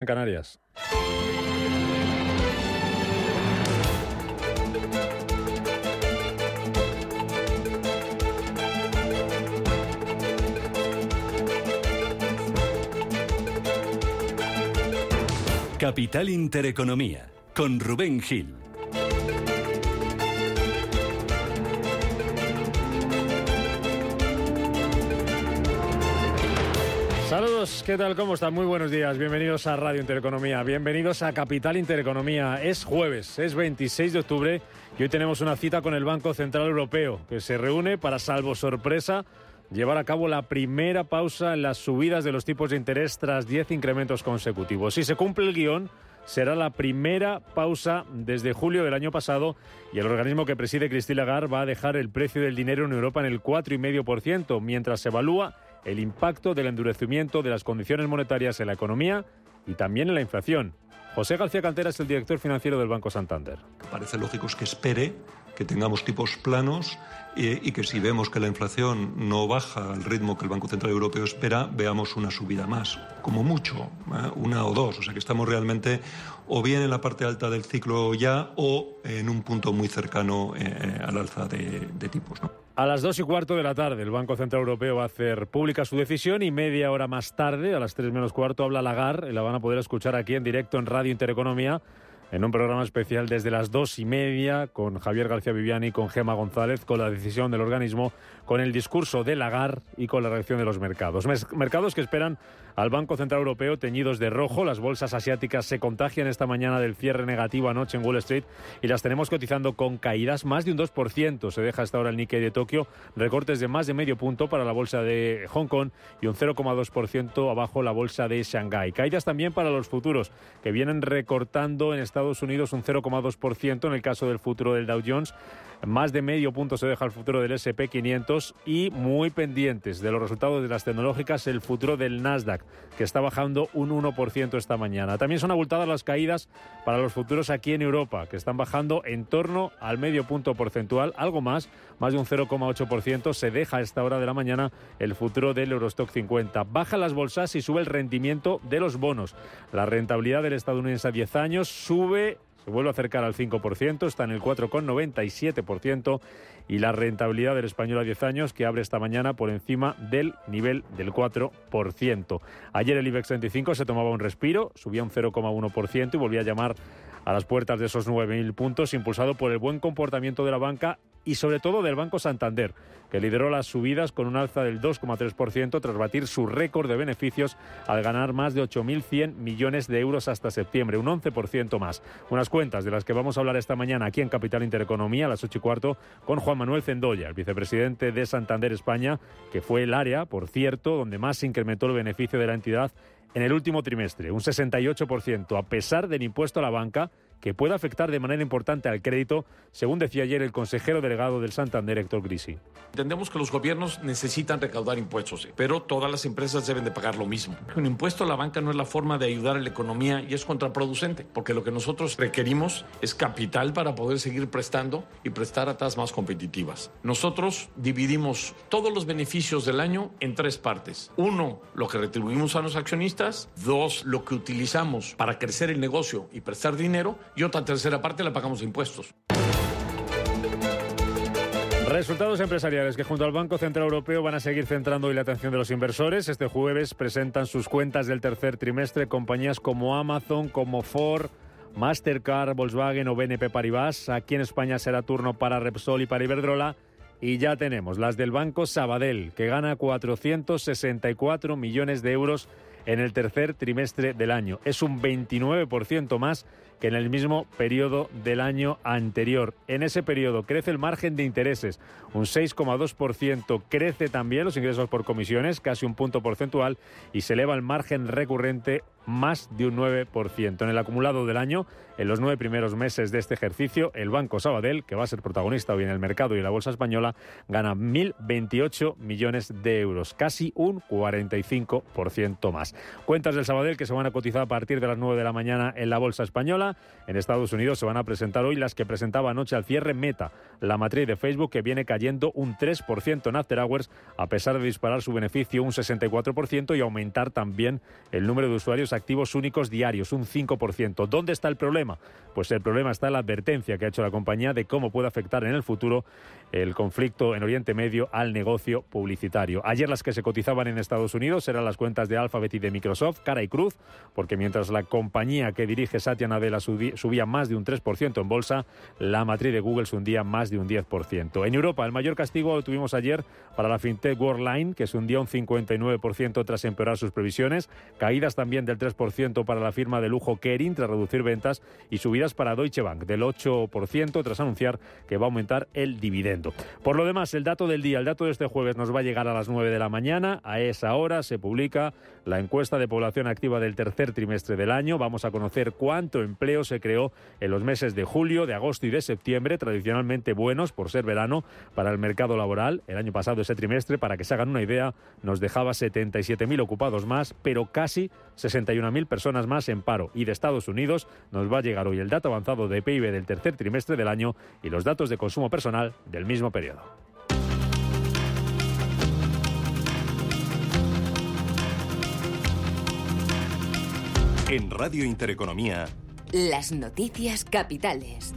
en Canarias. Capital Intereconomía, con Rubén Gil. ¿Qué tal? ¿Cómo están? Muy buenos días. Bienvenidos a Radio Intereconomía. Bienvenidos a Capital Intereconomía. Es jueves, es 26 de octubre y hoy tenemos una cita con el Banco Central Europeo que se reúne para, salvo sorpresa, llevar a cabo la primera pausa en las subidas de los tipos de interés tras 10 incrementos consecutivos. Si se cumple el guion, será la primera pausa desde julio del año pasado y el organismo que preside Christine Lagarde va a dejar el precio del dinero en Europa en el 4,5%, mientras se evalúa el impacto del endurecimiento de las condiciones monetarias en la economía y también en la inflación. José García Cantera es el director financiero del Banco Santander. Parece lógico que espere que tengamos tipos planos y, que si vemos que la inflación no baja al ritmo que el Banco Central Europeo espera, veamos una subida más, como mucho, ¿eh? una o dos. O sea que estamos realmente o bien en la parte alta del ciclo ya o en un punto muy cercano eh, al alza de, tipos. A las dos y cuarto de la tarde, el Banco Central Europeo va a hacer pública su decisión y media hora más tarde, a las tres menos cuarto, habla Lagarde y la van a poder escuchar aquí en directo en Radio Intereconomía en un programa especial desde las dos y media con Javier García Viviani, con Gema González, con la decisión del organismo, con el discurso de Lagarde y con la reacción de los mercados. Mercados que esperan al Banco Central Europeo teñidos de rojo. Las bolsas asiáticas se contagian esta mañana del cierre negativo anoche en Wall Street y las tenemos cotizando con caídas más de un 2%. Se deja hasta ahora el Nikkei de Tokio, recortes de más de medio punto para la bolsa de Hong Kong y un 0,2% abajo la bolsa de Shanghái. Caídas también para los futuros que vienen recortando en Estados Unidos un 0,2% en el caso del futuro del Dow Jones. Más de medio punto se deja el futuro del SP500 y muy pendientes de los resultados de las tecnológicas el futuro del Nasdaq, que está bajando un 1% esta mañana. También son abultadas las caídas para los futuros aquí en Europa, que están bajando en torno al medio punto porcentual, algo más, más de un 0,8%. Se deja a esta hora de la mañana el futuro del Eurostock 50. Baja las bolsas y sube el rendimiento de los bonos. La rentabilidad del estadounidense a 10 años sube se vuelve a acercar al 5%, está en el 4,97% y la rentabilidad del español a 10 años que abre esta mañana por encima del nivel del 4%. Ayer el IBEX 35 se tomaba un respiro, subía un 0,1% y volvía a llamar a las puertas de esos 9.000 puntos, impulsado por el buen comportamiento de la banca y sobre todo del Banco Santander, que lideró las subidas con un alza del 2,3% tras batir su récord de beneficios al ganar más de 8.100 millones de euros hasta septiembre, un 11% más. Unas cuentas de las que vamos a hablar esta mañana aquí en Capital Intereconomía a las 8 y cuarto con Juan Manuel Zendoya, el vicepresidente de Santander España, que fue el área, por cierto, donde más se incrementó el beneficio de la entidad en el último trimestre, un 68%, a pesar del impuesto a la banca que puede afectar de manera importante al crédito, según decía ayer el consejero delegado del Santander, Héctor Grisi. Entendemos que los gobiernos necesitan recaudar impuestos, pero todas las empresas deben de pagar lo mismo. Un impuesto a la banca no es la forma de ayudar a la economía y es contraproducente, porque lo que nosotros requerimos es capital para poder seguir prestando y prestar a tasas más competitivas. Nosotros dividimos todos los beneficios del año en tres partes. Uno, lo que retribuimos a los accionistas. Dos, lo que utilizamos para crecer el negocio y prestar dinero y otra tercera parte la pagamos impuestos. Resultados empresariales que junto al Banco Central Europeo van a seguir centrando hoy la atención de los inversores. Este jueves presentan sus cuentas del tercer trimestre compañías como Amazon, como Ford, Mastercard, Volkswagen o BNP Paribas. Aquí en España será turno para Repsol y para Iberdrola. Y ya tenemos las del Banco Sabadell, que gana 464 millones de euros en el tercer trimestre del año. Es un 29% más que en el mismo periodo del año anterior. En ese periodo crece el margen de intereses, un 6,2%. Crece también los ingresos por comisiones, casi un punto porcentual, y se eleva el margen recurrente más de un 9%. En el acumulado del año, en los nueve primeros meses de este ejercicio, el Banco Sabadell, que va a ser protagonista hoy en el mercado y en la bolsa española, gana 1.028 millones de euros, casi un 45% más. Cuentas del Sabadell que se van a cotizar a partir de las 9 de la mañana en la bolsa española En Estados Unidos se van a presentar hoy las que presentaba anoche al cierre Meta, la matriz de Facebook que viene cayendo un 3% en After Hours a pesar de disparar su beneficio un 64% y aumentar también el número de usuarios activos únicos diarios un 5%. ¿Dónde está el problema? Pues el problema está en la advertencia que ha hecho la compañía de cómo puede afectar en el futuro el conflicto en Oriente Medio al negocio publicitario. Ayer las que se cotizaban en Estados Unidos eran las cuentas de Alphabet y de Microsoft, cara y cruz, porque mientras la compañía que dirige Satya Nadella subía más de un 3% en bolsa, la matriz de Google hundía más de un 10%. En Europa, el mayor castigo lo tuvimos ayer para la fintech Worldline, que se hundía un 59% tras empeorar sus previsiones, caídas también del 3% para la firma de lujo Kering tras reducir ventas y subidas para Deutsche Bank del 8% tras anunciar que va a aumentar el dividendo. Por lo demás, el dato del día, el dato de este jueves nos va a llegar a las 9 de la mañana. A esa hora se publica la encuesta de población activa del tercer trimestre del año. Vamos a conocer cuánto empleo se creó en los meses de julio, de agosto y de septiembre, tradicionalmente buenos por ser verano para el mercado laboral. El año pasado ese trimestre, para que se hagan una idea, nos dejaba 77.000 ocupados más, pero casi 61.000 personas más en paro. Y de Estados Unidos nos va a llegar hoy el dato avanzado de PIB del tercer trimestre del año y los datos de consumo personal del mismo periodo. En Radio Intereconomía, las noticias capitales.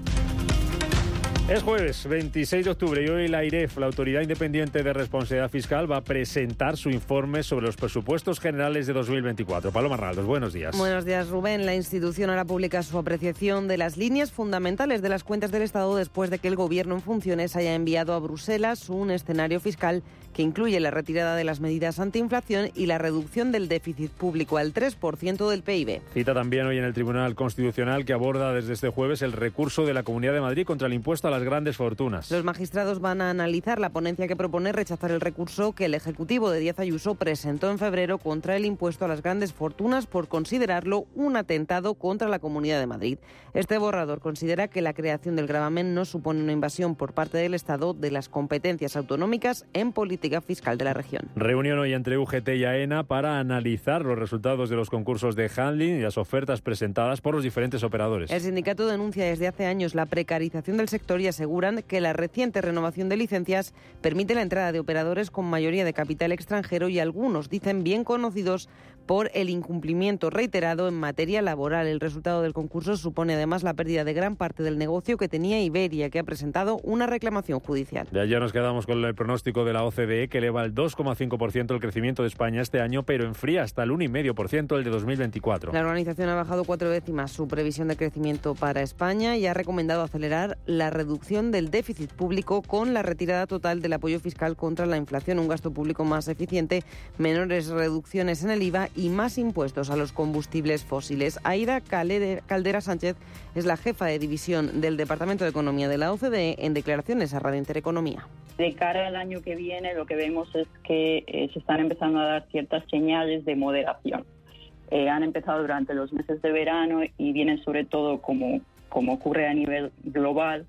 Es jueves 26 de octubre y hoy la IREF, la Autoridad Independiente de Responsabilidad Fiscal, va a presentar su informe sobre los presupuestos generales de 2024. Paloma Arnaldos, buenos días. Buenos días, Rubén. La institución ahora publica su apreciación de las líneas fundamentales de las cuentas del Estado después de que el Gobierno en funciones haya enviado a Bruselas un escenario fiscal que incluye la retirada de las medidas antiinflación y la reducción del déficit público al 3% del PIB. Cita también hoy en el Tribunal Constitucional que aborda desde este jueves el recurso de la Comunidad de Madrid contra el impuesto a las grandes fortunas. Los magistrados van a analizar la ponencia que propone rechazar el recurso que el Ejecutivo de Díaz Ayuso presentó en febrero contra el impuesto a las grandes fortunas por considerarlo un atentado contra la Comunidad de Madrid. Este borrador considera que la creación del gravamen no supone una invasión por parte del Estado de las competencias autonómicas en política fiscal de la región. Reunión hoy entre UGT y AENA para analizar los resultados de los concursos de handling y las ofertas presentadas por los diferentes operadores. El sindicato denuncia desde hace años la precarización del sector y aseguran que la reciente renovación de licencias permite la entrada de operadores con mayoría de capital extranjero y algunos dicen bien conocidos por el incumplimiento reiterado en materia laboral. El resultado del concurso supone además la pérdida de gran parte del negocio que tenía Iberia, que ha presentado una reclamación judicial. De ayer nos quedamos con el pronóstico de la OCDE que eleva el 2,5% el crecimiento de España este año, pero enfría hasta el 1,5% el de 2024. La organización ha bajado cuatro décimas su previsión de crecimiento para España y ha recomendado acelerar la reducción del déficit público con la retirada total del apoyo fiscal contra la inflación, un gasto público más eficiente, menores reducciones en el IVA y más impuestos a los combustibles fósiles. Aida Caldera Sánchez es la jefa de división del Departamento de Economía de la OCDE en declaraciones a Radio Intereconomía. De cara al año que viene, lo que vemos es que eh, se están empezando a dar ciertas señales de moderación. Eh, han empezado durante los meses de verano y vienen sobre todo, como, como ocurre a nivel global,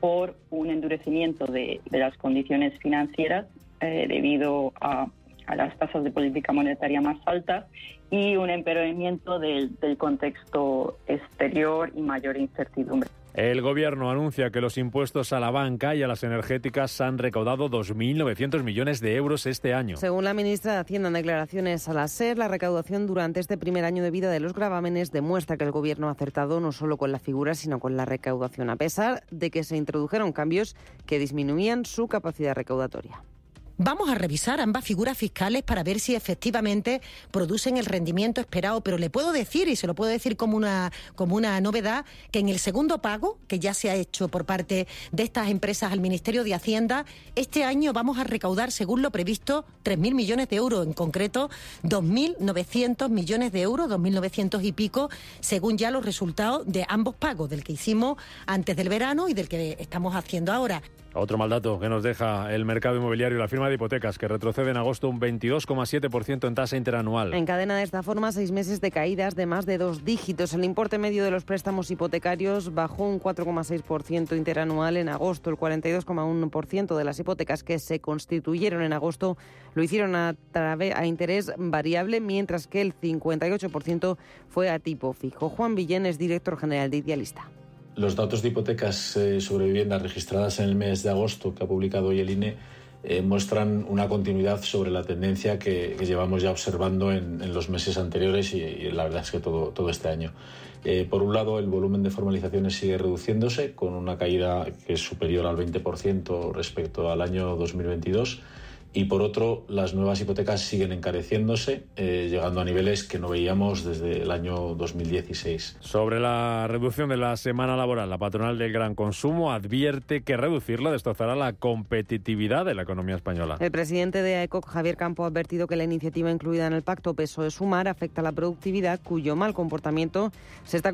por un endurecimiento de, las condiciones financieras eh, debido a, a, las tasas de política monetaria más altas y un empeoramiento del, del contexto exterior y mayor incertidumbre. El Gobierno anuncia que los impuestos a la banca y a las energéticas han recaudado 2.900 millones de euros este año. Según la ministra de Hacienda en declaraciones a la SER, la recaudación durante este primer año de vida de los gravámenes demuestra que el Gobierno ha acertado no solo con la figura, sino con la recaudación, a pesar de que se introdujeron cambios que disminuían su capacidad recaudatoria. Vamos a revisar ambas figuras fiscales para ver si efectivamente producen el rendimiento esperado, pero le puedo decir, y se lo puedo decir como una, como una novedad, que en el segundo pago, que ya se ha hecho por parte de estas empresas al Ministerio de Hacienda, este año vamos a recaudar, según lo previsto, 3.000 millones de euros, en concreto 2.900 millones de euros, 2.900 y pico, según ya los resultados de ambos pagos, del que hicimos antes del verano y del que estamos haciendo ahora. Otro mal dato que nos deja el mercado inmobiliario, la firma de hipotecas, que retrocede en agosto un 22,7% en tasa interanual. Encadena de esta forma seis meses de caídas de más de dos dígitos. El importe medio de los préstamos hipotecarios bajó un 4,6% interanual en agosto. El 42,1% de las hipotecas que se constituyeron en agosto lo hicieron a, a interés variable, mientras que el 58% fue a tipo fijo. Juan Villén es director general de Idealista. Los datos de hipotecas eh, sobre viviendas registradas en el mes de agosto que ha publicado hoy el INE eh, muestran una continuidad sobre la tendencia que, llevamos ya observando en, los meses anteriores y, la verdad es que todo, este año. Eh, por un lado, el volumen de formalizaciones sigue reduciéndose con una caída que es superior al 20% respecto al año 2022 y por otro, las nuevas hipotecas siguen encareciéndose, eh, llegando a niveles que no veíamos desde el año 2016. Sobre la reducción de la semana laboral, la patronal del gran consumo advierte que reducirla destrozará la competitividad de la economía española. El presidente de AECOC, Javier Campo, ha advertido que la iniciativa incluida en el pacto Peso de Sumar afecta a la productividad, cuyo mal comportamiento se está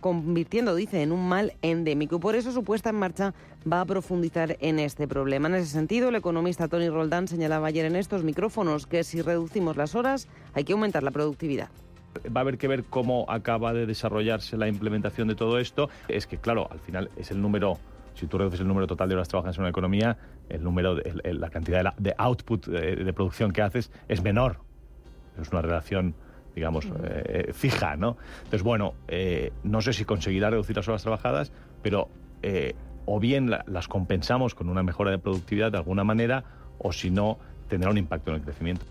convirtiendo, dice, en un mal endémico. Por eso su puesta en marcha va a profundizar en este problema. En ese sentido, el economista Tony Roldán señalaba ayer en estos micrófonos que si reducimos las horas hay que aumentar la productividad va a haber que ver cómo acaba de desarrollarse la implementación de todo esto. Es que, claro, al final es el número, si tú reduces el número total de horas trabajadas en una economía, el número, la cantidad de, output de, producción que haces es menor. Es una relación digamos, eh, fija, ¿no? Entonces, bueno, eh, no sé si conseguirá reducir las horas trabajadas, pero eh, o bien las compensamos con una mejora de productividad de alguna manera, o si no, tendrá un impacto en el crecimiento.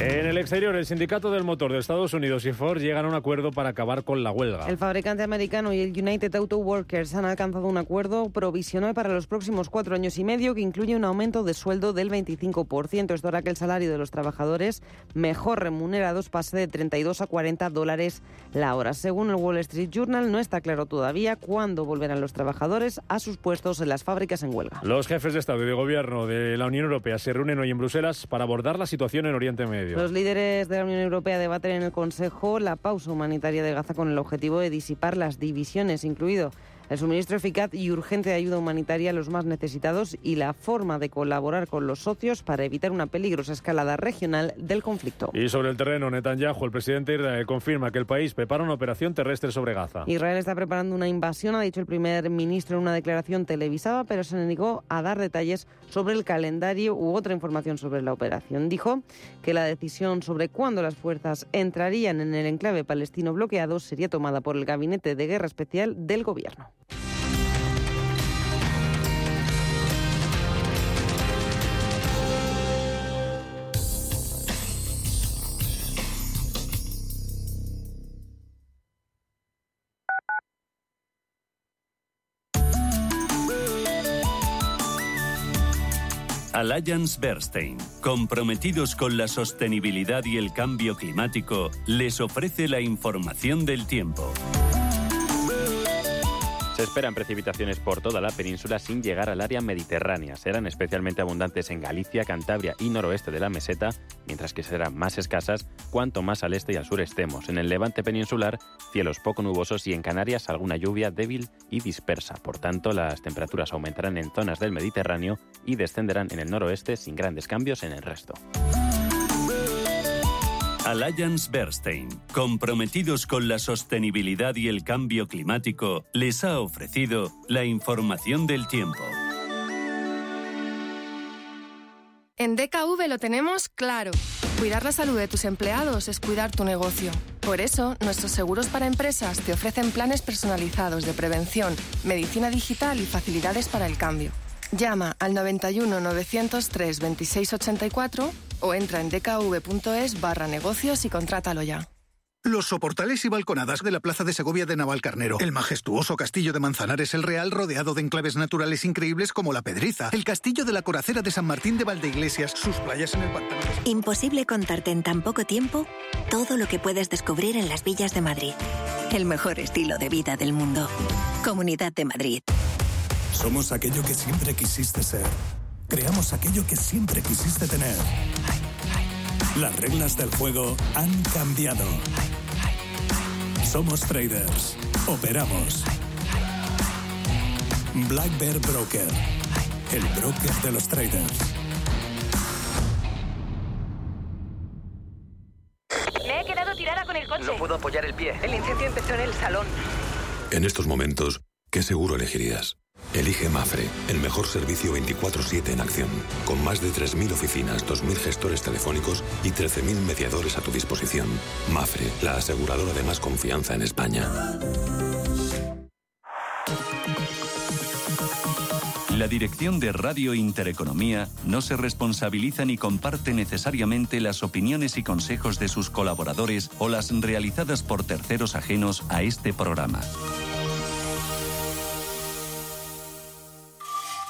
En el exterior, el sindicato del motor de Estados Unidos y Ford llegan a un acuerdo para acabar con la huelga. El fabricante americano y el United Auto Workers han alcanzado un acuerdo provisional para los próximos cuatro años y medio que incluye un aumento de sueldo del 25%. Esto hará que el salario de los trabajadores mejor remunerados pase de 32 a 40 dólares la hora. Según el Wall Street Journal, no está claro todavía cuándo volverán los trabajadores a sus puestos en las fábricas en huelga. Los jefes de Estado y de Gobierno de la Unión Europea se reúnen hoy en Bruselas para abordar la situación en Oriente Medio. Los líderes de la Unión Europea debaten en el Consejo la pausa humanitaria de Gaza con el objetivo de disipar las divisiones, incluido el suministro eficaz y urgente de ayuda humanitaria a los más necesitados y la forma de colaborar con los socios para evitar una peligrosa escalada regional del conflicto. Y sobre el terreno, Netanyahu, el presidente de Israel, confirma que el país prepara una operación terrestre sobre Gaza. Israel está preparando una invasión, ha dicho el primer ministro en una declaración televisada, pero se negó a dar detalles sobre el calendario u otra información sobre la operación. Dijo que la decisión sobre cuándo las fuerzas entrarían en el enclave palestino bloqueado sería tomada por el Gabinete de Guerra Especial del Gobierno. Alliance Bernstein, comprometidos con la sostenibilidad y el cambio climático, les ofrece la información del tiempo. Se esperan precipitaciones por toda la península sin llegar al área mediterránea. Serán especialmente abundantes en Galicia, Cantabria y noroeste de la meseta, mientras que serán más escasas cuanto más al este y al sur estemos. En el levante peninsular, cielos poco nubosos y en Canarias alguna lluvia débil y dispersa. Por tanto, las temperaturas aumentarán en zonas del Mediterráneo y descenderán en el noroeste sin grandes cambios en el resto. Alliance Bernstein, comprometidos con la sostenibilidad y el cambio climático, les ha ofrecido la información del tiempo. En DKV lo tenemos claro. Cuidar la salud de tus empleados es cuidar tu negocio. Por eso, nuestros seguros para empresas te ofrecen planes personalizados de prevención, medicina digital y facilidades para el cambio. Llama al 91 903 2684 o entra en dkv.es barra negocios y contrátalo ya. Los soportales y balconadas de la Plaza de Segovia de Navalcarnero. El majestuoso castillo de Manzanares el Real rodeado de enclaves naturales increíbles como la Pedriza. El castillo de la Coracera de San Martín de Valdeiglesias. Sus playas en el pantano. Imposible contarte en tan poco tiempo todo lo que puedes descubrir en las villas de Madrid. El mejor estilo de vida del mundo. Comunidad de Madrid. Somos aquello que siempre quisiste ser. Creamos aquello que siempre quisiste tener. Las reglas del juego han cambiado. Somos traders. Operamos. Black Bear Broker. El broker de los traders. Me he quedado tirada con el coche. No puedo apoyar el pie. El incendio empezó en el salón. En estos momentos, ¿qué seguro elegirías? Elige Mafre, el mejor servicio 24/7 en acción, con más de 3.000 oficinas, 2.000 gestores telefónicos y 13.000 mediadores a tu disposición. Mafre, la aseguradora de más confianza en España. La dirección de Radio Intereconomía no se responsabiliza ni comparte necesariamente las opiniones y consejos de sus colaboradores o las realizadas por terceros ajenos a este programa.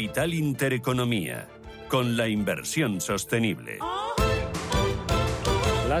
Capital Intereconomía, con la inversión sostenible.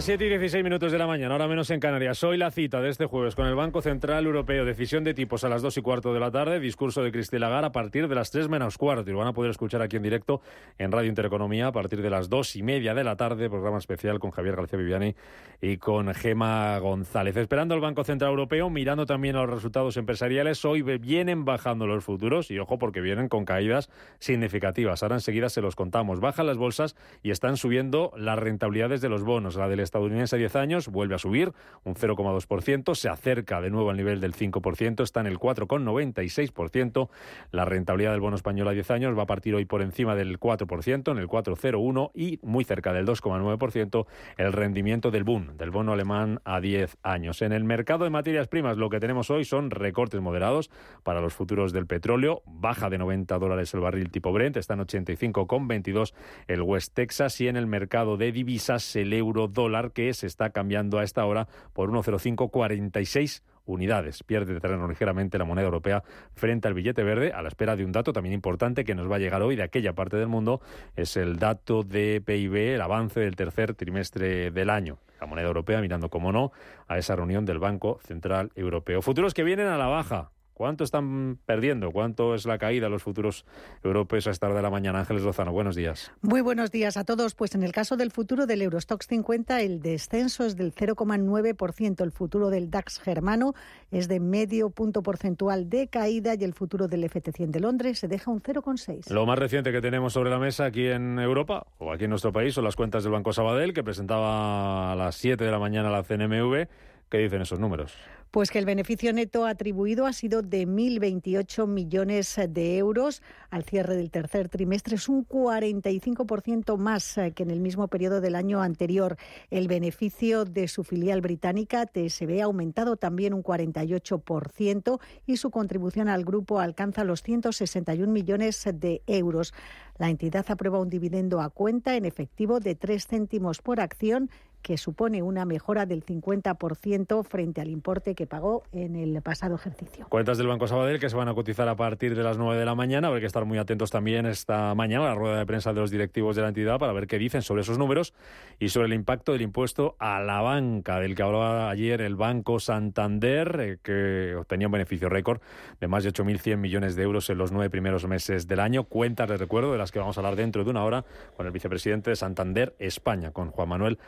Las 7 y 16 minutos de la mañana, ahora menos en Canarias. Hoy la cita de este jueves con el Banco Central Europeo. Decisión de tipos a las 2 y cuarto de la tarde. Discurso de Cristina Lagarde a partir de las 3 menos cuarto. Y lo van a poder escuchar aquí en directo en Radio Intereconomía a partir de las 2 y media de la tarde. Programa especial con Javier García Viviani y con Gema González. Esperando al Banco Central Europeo, mirando también a los resultados empresariales. Hoy vienen bajando los futuros y ojo porque vienen con caídas significativas. Ahora enseguida se los contamos. Bajan las bolsas y están subiendo las rentabilidades de los bonos. La del estadounidense a 10 años vuelve a subir un 0,2%, se acerca de nuevo al nivel del 5%, está en el 4,96%. La rentabilidad del bono español a 10 años va a partir hoy por encima del 4%, en el 4,01% y muy cerca del 2,9% el rendimiento del boom, del bono alemán a 10 años. En el mercado de materias primas lo que tenemos hoy son recortes moderados para los futuros del petróleo, baja de 90 dólares el barril tipo Brent, está en 85,22 el West Texas y en el mercado de divisas el euro dólar que se está cambiando a esta hora por 1,0546 unidades. Pierde terreno ligeramente la moneda europea frente al billete verde a la espera de un dato también importante que nos va a llegar hoy de aquella parte del mundo. Es el dato de PIB, el avance del tercer trimestre del año. La moneda europea mirando, como no, a esa reunión del Banco Central Europeo. Futuros que vienen a la baja. ¿Cuánto están perdiendo? ¿Cuánto es la caída de los futuros europeos a esta hora de la mañana? Ángeles Lozano, buenos días. Muy buenos días a todos. Pues en el caso del futuro del Eurostox 50, el descenso es del 0,9%. El futuro del DAX germano es de medio punto porcentual de caída y el futuro del FT100 de Londres se deja un 0,6. Lo más reciente que tenemos sobre la mesa aquí en Europa o aquí en nuestro país son las cuentas del Banco Sabadell que presentaba a las 7 de la mañana la CNMV. ¿Qué dicen esos números? Pues que el beneficio neto atribuido ha sido de 1.028 millones de euros al cierre del tercer trimestre. Es un 45% más eh, que en el mismo periodo del año anterior. El beneficio de su filial británica, TSB, ha aumentado también un 48% y su contribución al grupo alcanza los 161 millones de euros. La entidad aprueba un dividendo a cuenta en efectivo de 3 céntimos por acción que supone una mejora del 50% frente al importe que pagó en el pasado ejercicio. Cuentas del Banco Sabadell que se van a cotizar a partir de las 9 de la mañana. Habrá que estar muy atentos también esta mañana a la rueda de prensa de los directivos de la entidad para ver qué dicen sobre esos números y sobre el impacto del impuesto a la banca, del que hablaba ayer el Banco Santander, eh, que obtenía un beneficio récord de más de 8.100 millones de euros en los nueve primeros meses del año. Cuentas de recuerdo de las que vamos a hablar dentro de una hora con el vicepresidente de Santander España, con Juan Manuel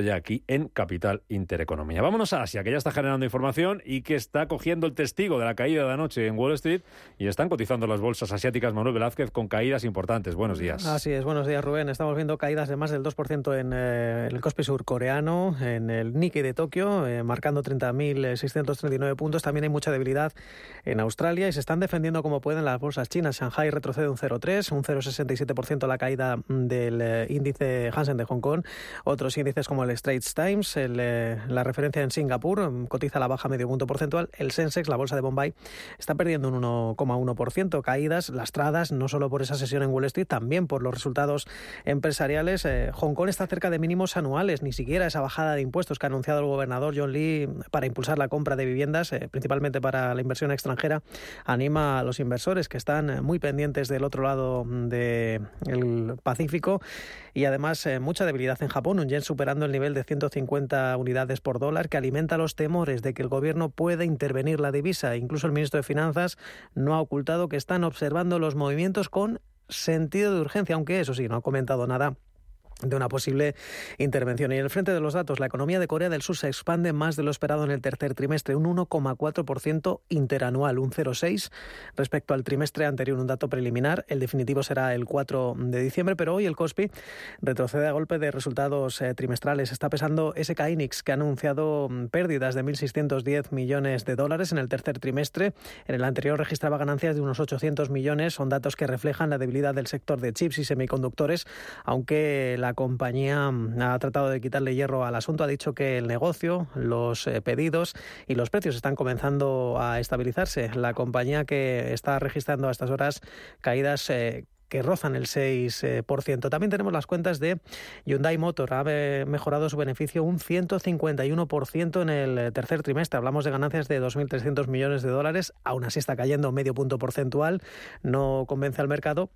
ya aquí en Capital Intereconomía. Vámonos a Asia, que ya está generando información y que está cogiendo el testigo de la caída de anoche en Wall Street y están cotizando las bolsas asiáticas Manuel Velázquez con caídas importantes. Buenos días. Así es, buenos días Rubén. Estamos viendo caídas de más del 2% en eh, el Kospi surcoreano, en el Nikkei de Tokio, eh, marcando 30.639 puntos. También hay mucha debilidad en Australia y se están defendiendo como pueden las bolsas chinas. Shanghai retrocede un 0,3, un 0,67% la caída del eh, índice Hansen de Hong Kong. Otros índices como el Straits Times. Eh, la referencia en Singapur mm, cotiza la baja medio punto porcentual. El Sensex, la bolsa de Bombay, está perdiendo un 1,1%. Caídas lastradas no solo por esa sesión en Wall Street, también por los resultados empresariales. Eh, Hong Kong está cerca de mínimos anuales, ni siquiera esa bajada de impuestos que ha anunciado el gobernador John Lee para impulsar la compra de viviendas, eh, principalmente para la inversión extranjera, anima a los inversores que están muy pendientes del otro lado del Pacífico y además eh, mucha debilidad en Japón, un yen superando el nivel de 150 unidades por dólar que alimenta los temores de que el gobierno pueda intervenir la divisa. Incluso el ministro de Finanzas no ha ocultado que están observando los movimientos con sentido de urgencia, aunque eso sí, no ha comentado nada de una posible intervención. Y en el frente de los datos, la economía de Corea del Sur se expande más de lo esperado en el tercer trimestre, un 1,4% interanual, un 0,6 respecto al trimestre anterior, un dato preliminar. El definitivo será el 4 de diciembre, pero hoy el COSPI retrocede a golpe de resultados eh, trimestrales. Está pesando SK Inix, que ha anunciado mm, pérdidas de 1.610 millones de dólares en el tercer trimestre. En el anterior registraba ganancias de unos 800 millones. Son datos que reflejan la debilidad del sector de chips y semiconductores, aunque la compañía mm, ha tratado de quitarle hierro al asunto. Ha dicho que el negocio, los eh, pedidos y los precios están comenzando a estabilizarse. La compañía que está registrando a estas horas caídas eh, que rozan el 6%. También tenemos las cuentas de Hyundai Motor. Ha mejorado su beneficio un 151% en el tercer trimestre. Hablamos de ganancias de 2.300 millones de dólares. Aún así está cayendo medio punto porcentual. No convence al mercado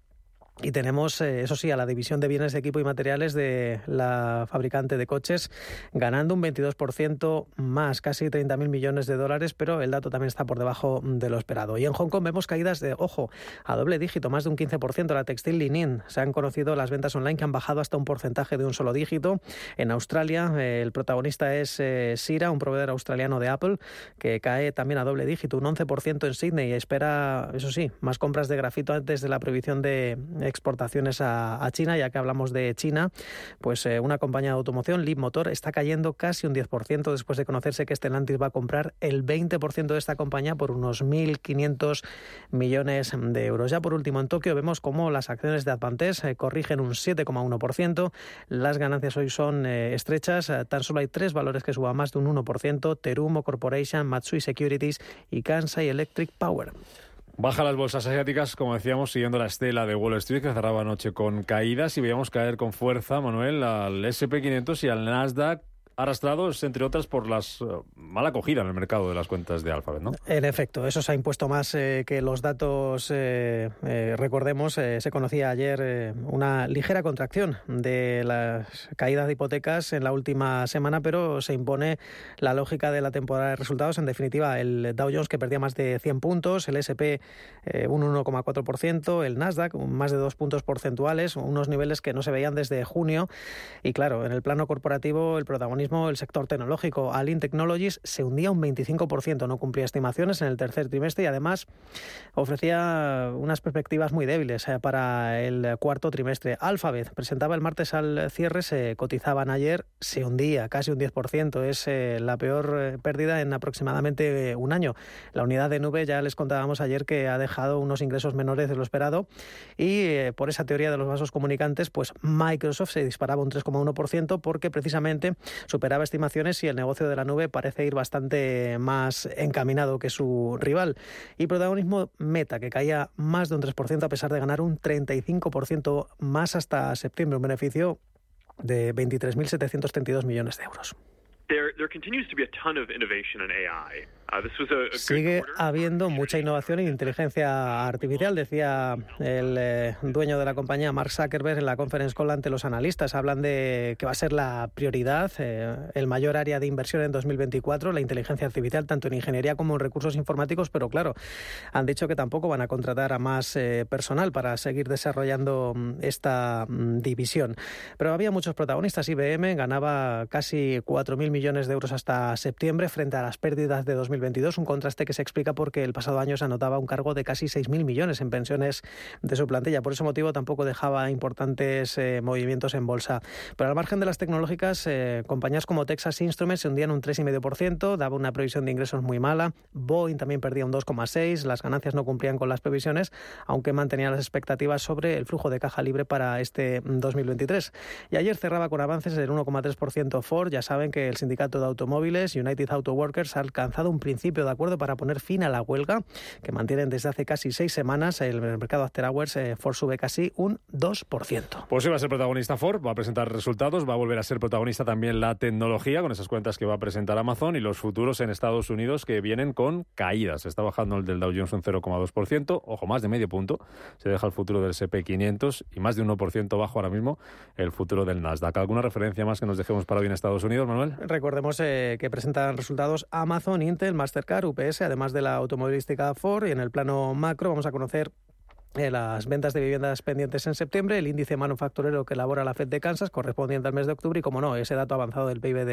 y tenemos, eh, eso sí, a la división de bienes de equipo y materiales de la fabricante de coches ganando un 22% más, casi 30.000 millones de dólares, pero el dato también está por debajo de lo esperado. Y en Hong Kong vemos caídas de, ojo, a doble dígito, más de un 15%. La textil Linin se han conocido las ventas online que han bajado hasta un porcentaje de un solo dígito. En Australia, eh, el protagonista es eh, Sira, un proveedor australiano de Apple, que cae también a doble dígito, un 11% en Sydney y espera, eso sí, más compras de grafito antes de la prohibición de exportaciones a, China, ya que hablamos de China, pues eh, una compañía de automoción, Leap Motor, está cayendo casi un 10% después de conocerse que Stellantis va a comprar el 20% de esta compañía por unos 1.500 millones de euros. Ya por último, en Tokio vemos cómo las acciones de Advantes eh, corrigen un 7,1%. Las ganancias hoy son eh, estrechas. tan solo hay tres valores que suban más de un 1%. Terumo Corporation, Matsui Securities y Kansai Electric Power. Baja las bolsas asiáticas, como decíamos, siguiendo la estela de Wall Street, que cerraba anoche con caídas y veíamos caer con fuerza, Manuel, al SP500 y al Nasdaq arrastrados, entre otras, por la eh, mala acogida en el mercado de las cuentas de Alphabet, ¿no? En efecto, eso se ha impuesto más eh, que los datos, eh, recordemos, se conocía ayer una ligera contracción de las caídas de hipotecas en la última semana, pero se impone la lógica de la temporada de resultados. En definitiva, el Dow Jones que perdía más de 100 puntos, el SP un 1,4%, el Nasdaq más de 2 puntos porcentuales, unos niveles que no se veían desde junio. Y claro, en el plano corporativo, el protagonismo el sector tecnológico. Alin Technologies se hundía un 25%, no cumplía estimaciones en el tercer trimestre y además ofrecía unas perspectivas muy débiles eh, para el cuarto trimestre. Alphabet presentaba el martes al cierre, se cotizaban ayer, se hundía casi un 10%. Es eh, la peor eh, pérdida en aproximadamente un año. La unidad de nube ya les contábamos ayer que ha dejado unos ingresos menores de lo esperado y por esa teoría de los vasos comunicantes, pues Microsoft se disparaba un 3,1% porque precisamente su superaba estimaciones y el negocio de la nube parece ir bastante más encaminado que su rival. Y protagonismo Meta, que caía más de un 3% a pesar de ganar un 35% más hasta septiembre, un beneficio de 23.732 millones de euros. Sigue habiendo mucha innovación en inteligencia artificial, decía el eh, dueño de la compañía, Mark Zuckerberg, en la conference call ante los analistas. Hablan de que va a ser la prioridad, eh, el mayor área de inversión en 2024, la inteligencia artificial, tanto en ingeniería como en recursos informáticos, pero claro, han dicho que tampoco van a contratar a más eh, personal para seguir desarrollando mm, esta mm, división. Pero había muchos protagonistas. IBM ganaba casi 4.000 millones de euros hasta septiembre frente a las pérdidas de 2020 2022, un contraste que se explica porque el pasado año se anotaba un cargo de casi 6.000 millones en pensiones de su plantilla. Por ese motivo tampoco dejaba importantes eh, movimientos en bolsa. Pero al margen de las tecnológicas, eh, compañías como Texas Instruments se hundían un 3,5%, daba una previsión de ingresos muy mala. Boeing también perdía un 2,6%, las ganancias no cumplían con las previsiones, aunque mantenía las expectativas sobre el flujo de caja libre para este 2023. Y ayer cerraba con avances del 1,3% Ford. Ya saben que el sindicato de automóviles United Auto Workers ha alcanzado un principio de acuerdo para poner fin a la huelga que mantienen desde hace casi seis semanas. El mercado After Hours eh, Ford sube casi un 2%. Pues iba a ser protagonista Ford, va a presentar resultados, va a volver a ser protagonista también la tecnología con esas cuentas que va a presentar Amazon y los futuros en Estados Unidos que vienen con caídas. Está bajando el del Dow Jones un 0,2%, ojo, más de medio punto. Se deja el futuro del SP500 y más de un 1% bajo ahora mismo el futuro del Nasdaq. ¿Alguna referencia más que nos dejemos para hoy en Estados Unidos, Manuel? Recordemos eh, que presentan resultados Amazon, Intel, Mastercard, UPS, además de la automovilística Ford. Y en el plano macro vamos a conocer las ventas de viviendas pendientes en septiembre, el índice manufacturero que elabora la Fed de Kansas correspondiente al mes de octubre y, como no, ese dato avanzado del PIB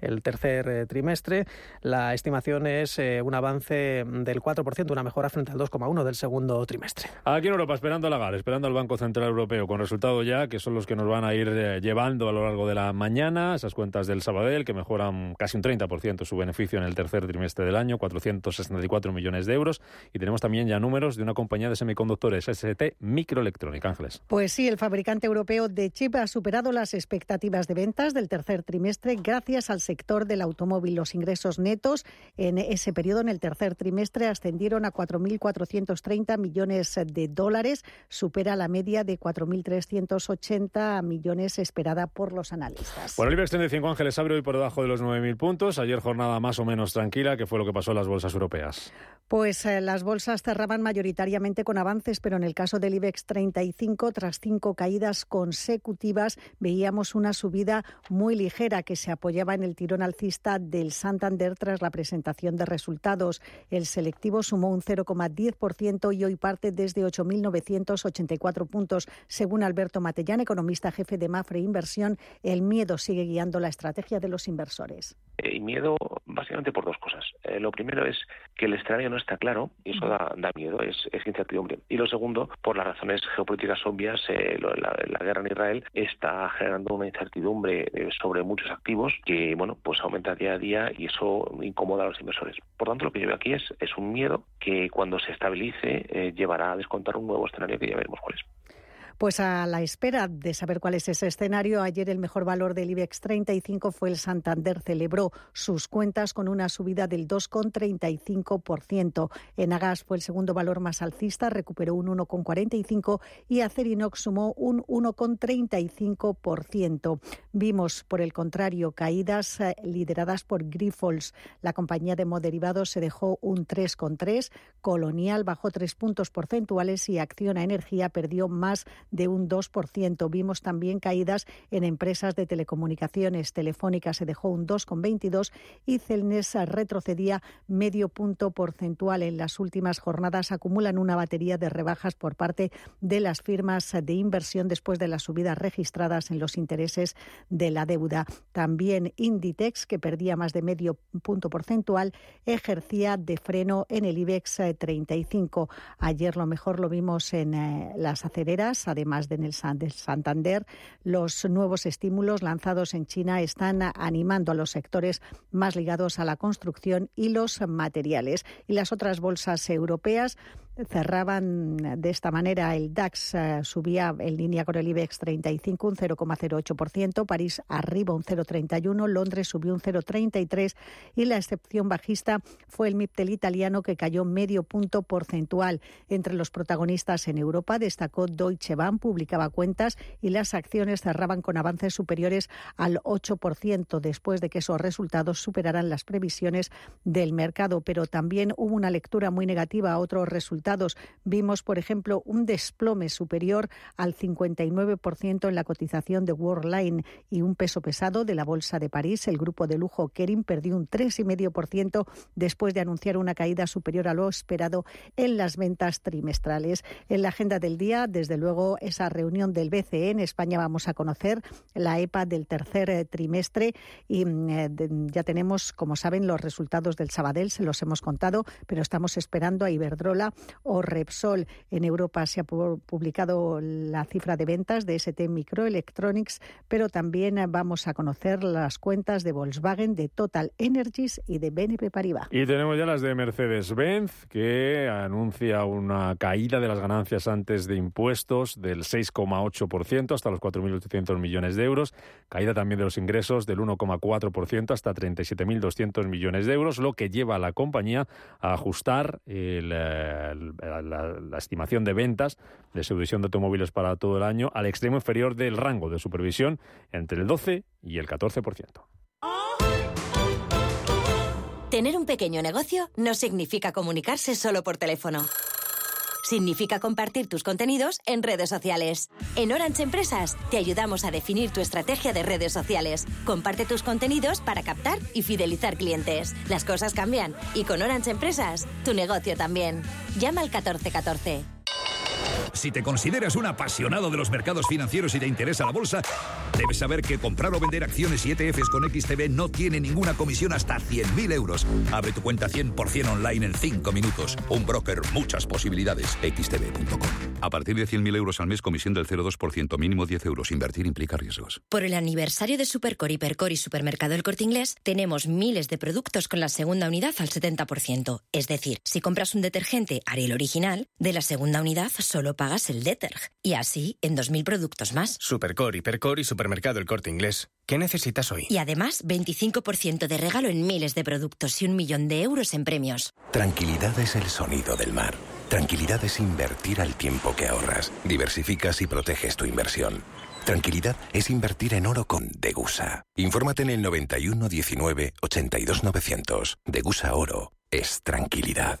del tercer eh, trimestre. La estimación es eh, un avance del 4%, una mejora frente al 2,1% del segundo trimestre. Aquí en Europa, esperando a Lagarde, esperando al Banco Central Europeo, con resultados ya que son los que nos van a ir llevando a lo largo de la mañana, esas cuentas del Sabadell que mejoran casi un 30% su beneficio en el tercer trimestre del año, 464 millones de euros. Y tenemos también ya números de una compañía de semiconductores SST Microelectronic. Ángeles. Pues sí, el fabricante europeo de chip ha superado las expectativas de ventas del tercer trimestre gracias al sector del automóvil. Los ingresos netos en ese periodo, en el tercer trimestre, ascendieron a 4.430 millones de dólares, supera la media de 4.380 millones esperada por los analistas. Bueno, el IBEX 35 Ángeles abre hoy por debajo de los 9.000 puntos. Ayer jornada más o menos tranquila, que fue lo que pasó en las bolsas europeas. Pues eh, las bolsas cerraban mayoritariamente con avances pero en el caso del IBEX 35, tras cinco caídas consecutivas, veíamos una subida muy ligera que se apoyaba en el tirón alcista del Santander tras la presentación de resultados. El selectivo sumó un 0,10% y hoy parte desde 8.984 puntos. Según Alberto Matellán, economista jefe de Mafre Inversión, el miedo sigue guiando la estrategia de los inversores. Y miedo básicamente por dos cosas. Eh, lo primero es que el escenario no está claro y eso da, miedo, es, es incertidumbre. Y lo segundo, por las razones geopolíticas obvias, eh, la, guerra en Israel está generando una incertidumbre eh, sobre muchos activos que, bueno, pues aumenta día a día y eso incomoda a los inversores. Por tanto, lo que yo veo aquí es, es un miedo que cuando se estabilice llevará a descontar un nuevo escenario que ya veremos cuál es. Pues a la espera de saber cuál es ese escenario, ayer el mejor valor del IBEX 35 fue el Santander. Celebró sus cuentas con una subida del 2,35%. Enagas fue el segundo valor más alcista, recuperó un 1,45% y Acerinox sumó un 1,35%. Vimos, por el contrario, caídas eh, lideradas por Grifols. La compañía de moderivados se dejó un 3,3%, Colonial bajó tres puntos porcentuales y Acciona Energía perdió más de un 2%. Vimos también caídas en empresas de telecomunicaciones. Telefónica se dejó un 2,22 y Celnes retrocedía medio punto porcentual. En las últimas jornadas acumulan una batería de rebajas por parte de las firmas de inversión después de las subidas registradas en los intereses de la deuda. También Inditex, que perdía más de medio punto porcentual, ejercía de freno en el IBEX 35. Ayer lo mejor lo vimos en eh, las acereras, de en el Santander, los nuevos estímulos lanzados en China están animando a los sectores más ligados a la construcción y los materiales. Y las otras bolsas europeas cerraban de esta manera. El DAX eh, subía en línea con el IBEX 35 un 0,08%, París arriba un 0,31%, Londres subió un 0,33% y la excepción bajista fue el MIPTEL italiano que cayó medio punto porcentual. Entre los protagonistas en Europa destacó Deutsche Bank, publicaba cuentas y las acciones cerraban con avances superiores al 8% después de que esos resultados superaran las previsiones del mercado. Pero también hubo una lectura muy negativa a otros resultados Vimos, por ejemplo, un desplome superior al 59% en la cotización de Worldline y un peso pesado de la Bolsa de París. El grupo de lujo Kering perdió un 3,5% después de anunciar una caída superior a lo esperado en las ventas trimestrales. En la agenda del día, desde luego, esa reunión del BCE. En España vamos a conocer la EPA del tercer eh, trimestre y mm, eh, ya tenemos, como saben, los resultados del Sabadell, se los hemos contado, pero estamos esperando a Iberdrola o Repsol. En Europa se ha publicado la cifra de ventas de ST Microelectronics, pero también vamos a conocer las cuentas de Volkswagen, de Total Energies y de BNP Paribas. Y tenemos ya las de Mercedes-Benz, que anuncia una caída de las ganancias antes de impuestos del 6,8% hasta los 4.800 millones de euros, caída también de los ingresos del 1,4% hasta 37.200 millones de euros, lo que lleva a la compañía a ajustar la, estimación de ventas de su división de automóviles para todo el año al extremo inferior del rango de supervisión entre el 12 y el 14%. Tener un pequeño negocio no significa comunicarse solo por teléfono significa compartir tus contenidos en redes sociales. En Orange Empresas te ayudamos a definir tu estrategia de redes sociales. Comparte tus contenidos para captar y fidelizar clientes. Las cosas cambian y con Orange Empresas tu negocio también. Llama al 1414. Si te consideras un apasionado de los mercados financieros y te interesa la bolsa, debes saber que comprar o vender acciones y ETFs con XTB no tiene ninguna comisión hasta 100.000 euros. Abre tu cuenta 100% online en 5 minutos. Un broker, muchas posibilidades. XTB.com. A partir de 100.000 euros al mes, comisión del 0,2%, mínimo 10 euros. Invertir implica riesgos. Por el aniversario de Supercore, Hipercore y Supermercado El Corte Inglés, tenemos miles de productos con la segunda unidad al 70%. Es decir, si compras un detergente Ariel original, de la segunda unidad solo pagas el Deterg. Y así en 2.000 productos más. Supercore, Hipercore y Supermercado El Corte Inglés. ¿Qué necesitas hoy? Y además, 25% de regalo en miles de productos y un millón de euros en premios. Tranquilidad es el sonido del mar. Tranquilidad es invertir al tiempo que ahorras. Diversificas y proteges tu inversión. Tranquilidad es invertir en oro con Degusa. Infórmate en el 91 19 82 900. Degusa Oro es tranquilidad.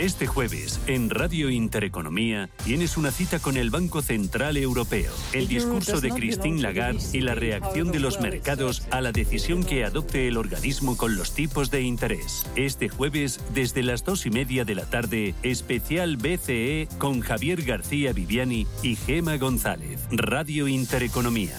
Este jueves, en Radio Intereconomía, tienes una cita con el Banco Central Europeo, el discurso de Christine Lagarde y la reacción de los mercados a la decisión que adopte el organismo con los tipos de interés. Este jueves, desde las dos y media de la tarde, especial BCE con Javier García Viviani y Gema González. Radio Intereconomía.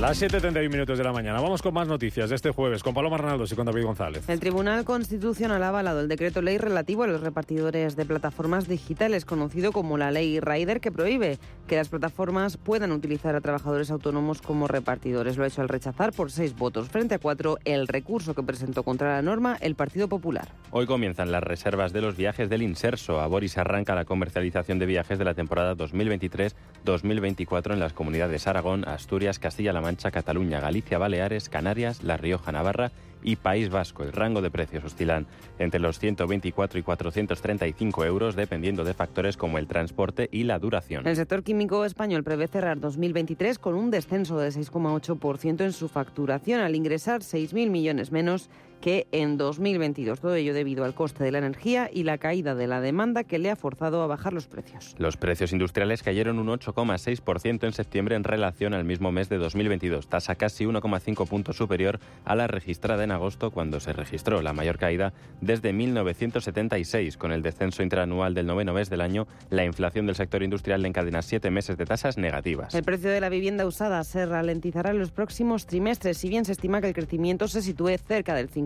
Las 7.31 minutos de la mañana. Vamos con más noticias de este jueves con Paloma Arnaldos y con David González. El Tribunal Constitucional ha avalado el decreto ley relativo a los repartidores de plataformas digitales, conocido como la ley Rider, que prohíbe que las plataformas puedan utilizar a trabajadores autónomos como repartidores. Lo ha hecho al rechazar por seis votos frente a cuatro el recurso que presentó contra la norma el Partido Popular. Hoy comienzan las reservas de los viajes del Inserso. A Boris arranca la comercialización de viajes de la temporada 2023-2024 en las comunidades Aragón, Asturias, Castilla-La Mancha, Cataluña, Galicia, Baleares, Canarias, La Rioja, Navarra y País Vasco. El rango de precios oscilan entre los 124 y 435 euros dependiendo de factores como el transporte y la duración. El sector químico español prevé cerrar 2023 con un descenso del 6,8% en su facturación al ingresar 6.000 millones menos que en 2022. Todo ello debido al coste de la energía y la caída de la demanda que le ha forzado a bajar los precios. Los precios industriales cayeron un 8,6% en septiembre en relación al mismo mes de 2022, tasa casi 1,5 puntos superior a la registrada en agosto cuando se registró la mayor caída desde 1976. Con el descenso interanual del noveno mes del año, la inflación del sector industrial le encadena siete meses de tasas negativas. El precio de la vivienda usada se ralentizará en los próximos trimestres, si bien se estima que el crecimiento se sitúe cerca del 5%.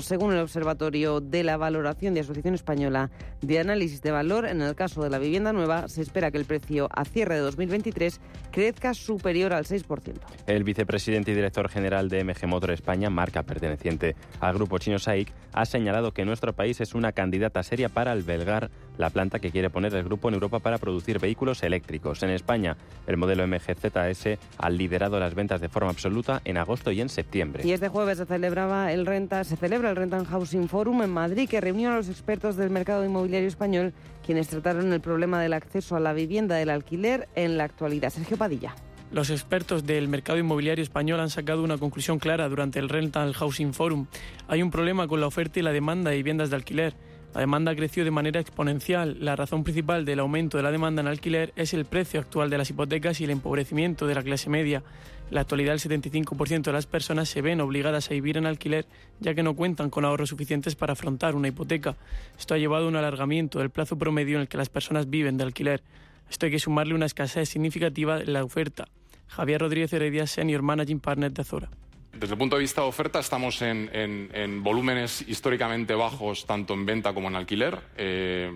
Según el Observatorio de la Valoración de Asociación Española de Análisis de Valor, en el caso de la vivienda nueva, se espera que el precio a cierre de 2023 crezca superior al 6%. El vicepresidente y director general de MG Motor España, Marc perteneciente al grupo chino SAIC, ha señalado que nuestro país es una candidata seria para albergar la planta que quiere poner el grupo en Europa para producir vehículos eléctricos. En España, el modelo MGZS ha liderado las ventas de forma absoluta en agosto y en septiembre. Y este jueves se celebraba el renta, se celebra el Rentan Housing Forum en Madrid, que reunió a los expertos del mercado inmobiliario español, quienes trataron el problema del acceso a la vivienda del alquiler en la actualidad. Sergio Padilla. Los expertos del mercado inmobiliario español han sacado una conclusión clara durante el Rental Housing Forum. Hay un problema con la oferta y la demanda de viviendas de alquiler. La demanda creció de manera exponencial. La razón principal del aumento de la demanda en alquiler es el precio actual de las hipotecas y el empobrecimiento de la clase media. En la actualidad, el 75% de las personas se ven obligadas a vivir en alquiler ya que no cuentan con ahorros suficientes para afrontar una hipoteca. Esto ha llevado a un alargamiento del plazo promedio en el que las personas viven de alquiler. Esto hay que sumarle una escasez significativa en la oferta. Javier Rodríguez Heredia, Senior Managing Partner de Azora. Desde el punto de vista de oferta, estamos en, volúmenes históricamente bajos, tanto en venta como en alquiler. Eh,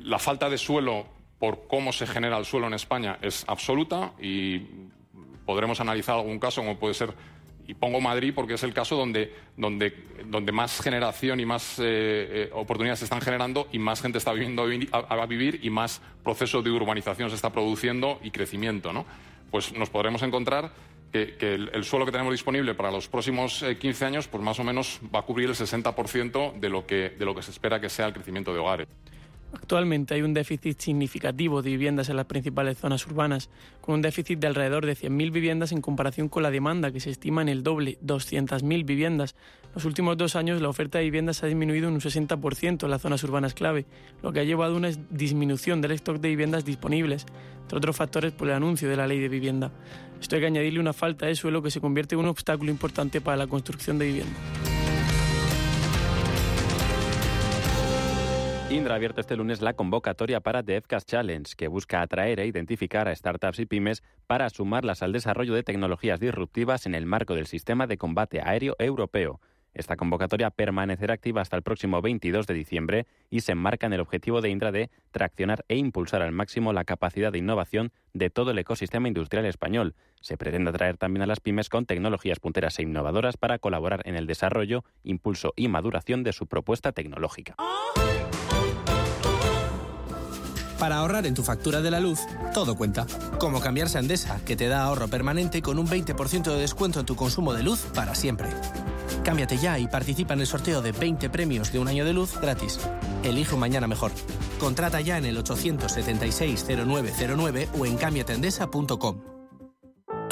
la falta de suelo, por cómo se genera el suelo en España, es absoluta y podremos analizar algún caso, como puede ser, y pongo Madrid porque es el caso donde, donde, donde más generación y más eh, eh, oportunidades se están generando y más gente está viviendo a, vivir y más proceso de urbanización se está produciendo y crecimiento, ¿no? Pues nos podremos encontrar que, el, suelo que tenemos disponible para los próximos 15 eh, años, pues más o menos va a cubrir el 60% de lo, que, de lo que se espera que sea el crecimiento de hogares. Actualmente hay un déficit significativo de viviendas en las principales zonas urbanas, con un déficit de alrededor de 100.000 viviendas en comparación con la demanda, que se estima en el doble, 200.000 viviendas. En los últimos dos años la oferta de viviendas ha disminuido en un 60% en las zonas urbanas clave, lo que ha llevado a una disminución del stock de viviendas disponibles, entre otros factores por el anuncio de la ley de vivienda. Esto hay que añadirle una falta de suelo que se convierte en un obstáculo importante para la construcción de vivienda. Indra abierto este lunes la convocatoria para The FCAS Challenge, que busca atraer e identificar a startups y pymes para sumarlas al desarrollo de tecnologías disruptivas en el marco del sistema de combate aéreo europeo. Esta convocatoria permanecerá activa hasta el próximo 22 de diciembre y se enmarca en el objetivo de Indra de traccionar e impulsar al máximo la capacidad de innovación de todo el ecosistema industrial español. Se pretende atraer también a las pymes con tecnologías punteras e innovadoras para colaborar en el desarrollo, impulso y maduración de su propuesta tecnológica. Para ahorrar en tu factura de la luz, todo cuenta. Como cambiarse a Endesa, que te da ahorro permanente con un 20% de descuento en tu consumo de luz para siempre. Cámbiate ya y participa en el sorteo de 20 premios de un año de luz gratis. Elige mañana mejor. Contrata ya en el 876-0909 o en cambiatendesa.com.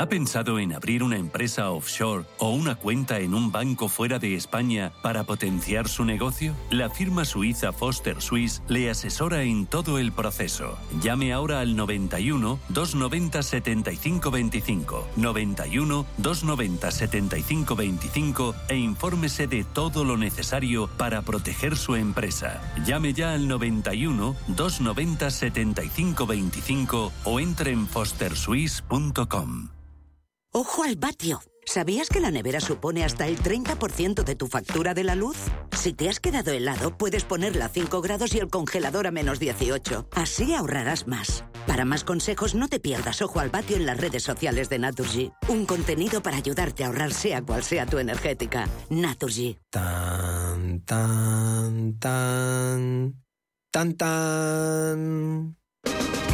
¿Ha pensado en abrir una empresa offshore o una cuenta en un banco fuera de España para potenciar su negocio? La firma suiza Foster Swiss le asesora en todo el proceso. Llame ahora al 91 290 7525, 91 290 7525 e infórmese de todo lo necesario para proteger su empresa. Llame ya al 91 290 7525 o entre en fosterswiss.com. ¡Ojo al vatio! ¿Sabías que la nevera supone hasta el 30% de tu factura de la luz? Si te has quedado helado, puedes ponerla a 5 grados y el congelador a menos 18. Así ahorrarás más. Para más consejos, no te pierdas Ojo al Vatio en las redes sociales de Naturgy. Un contenido para ayudarte a ahorrar sea cual sea tu energética. Naturgy. Tan, tan, tan. Tan, tan.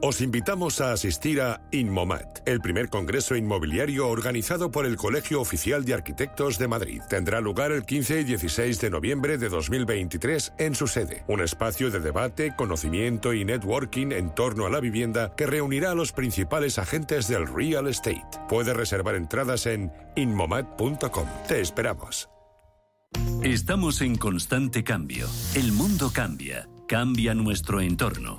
Os invitamos a asistir a InMomat, el primer congreso inmobiliario organizado por el Colegio Oficial de Arquitectos de Madrid. Tendrá lugar el 15 y 16 de noviembre de 2023 en su sede. Un espacio de debate, conocimiento y networking en torno a la vivienda que reunirá a los principales agentes del real estate. Puede reservar entradas en inmomat.com. Te esperamos. Estamos en constante cambio. El mundo cambia. Cambia nuestro entorno.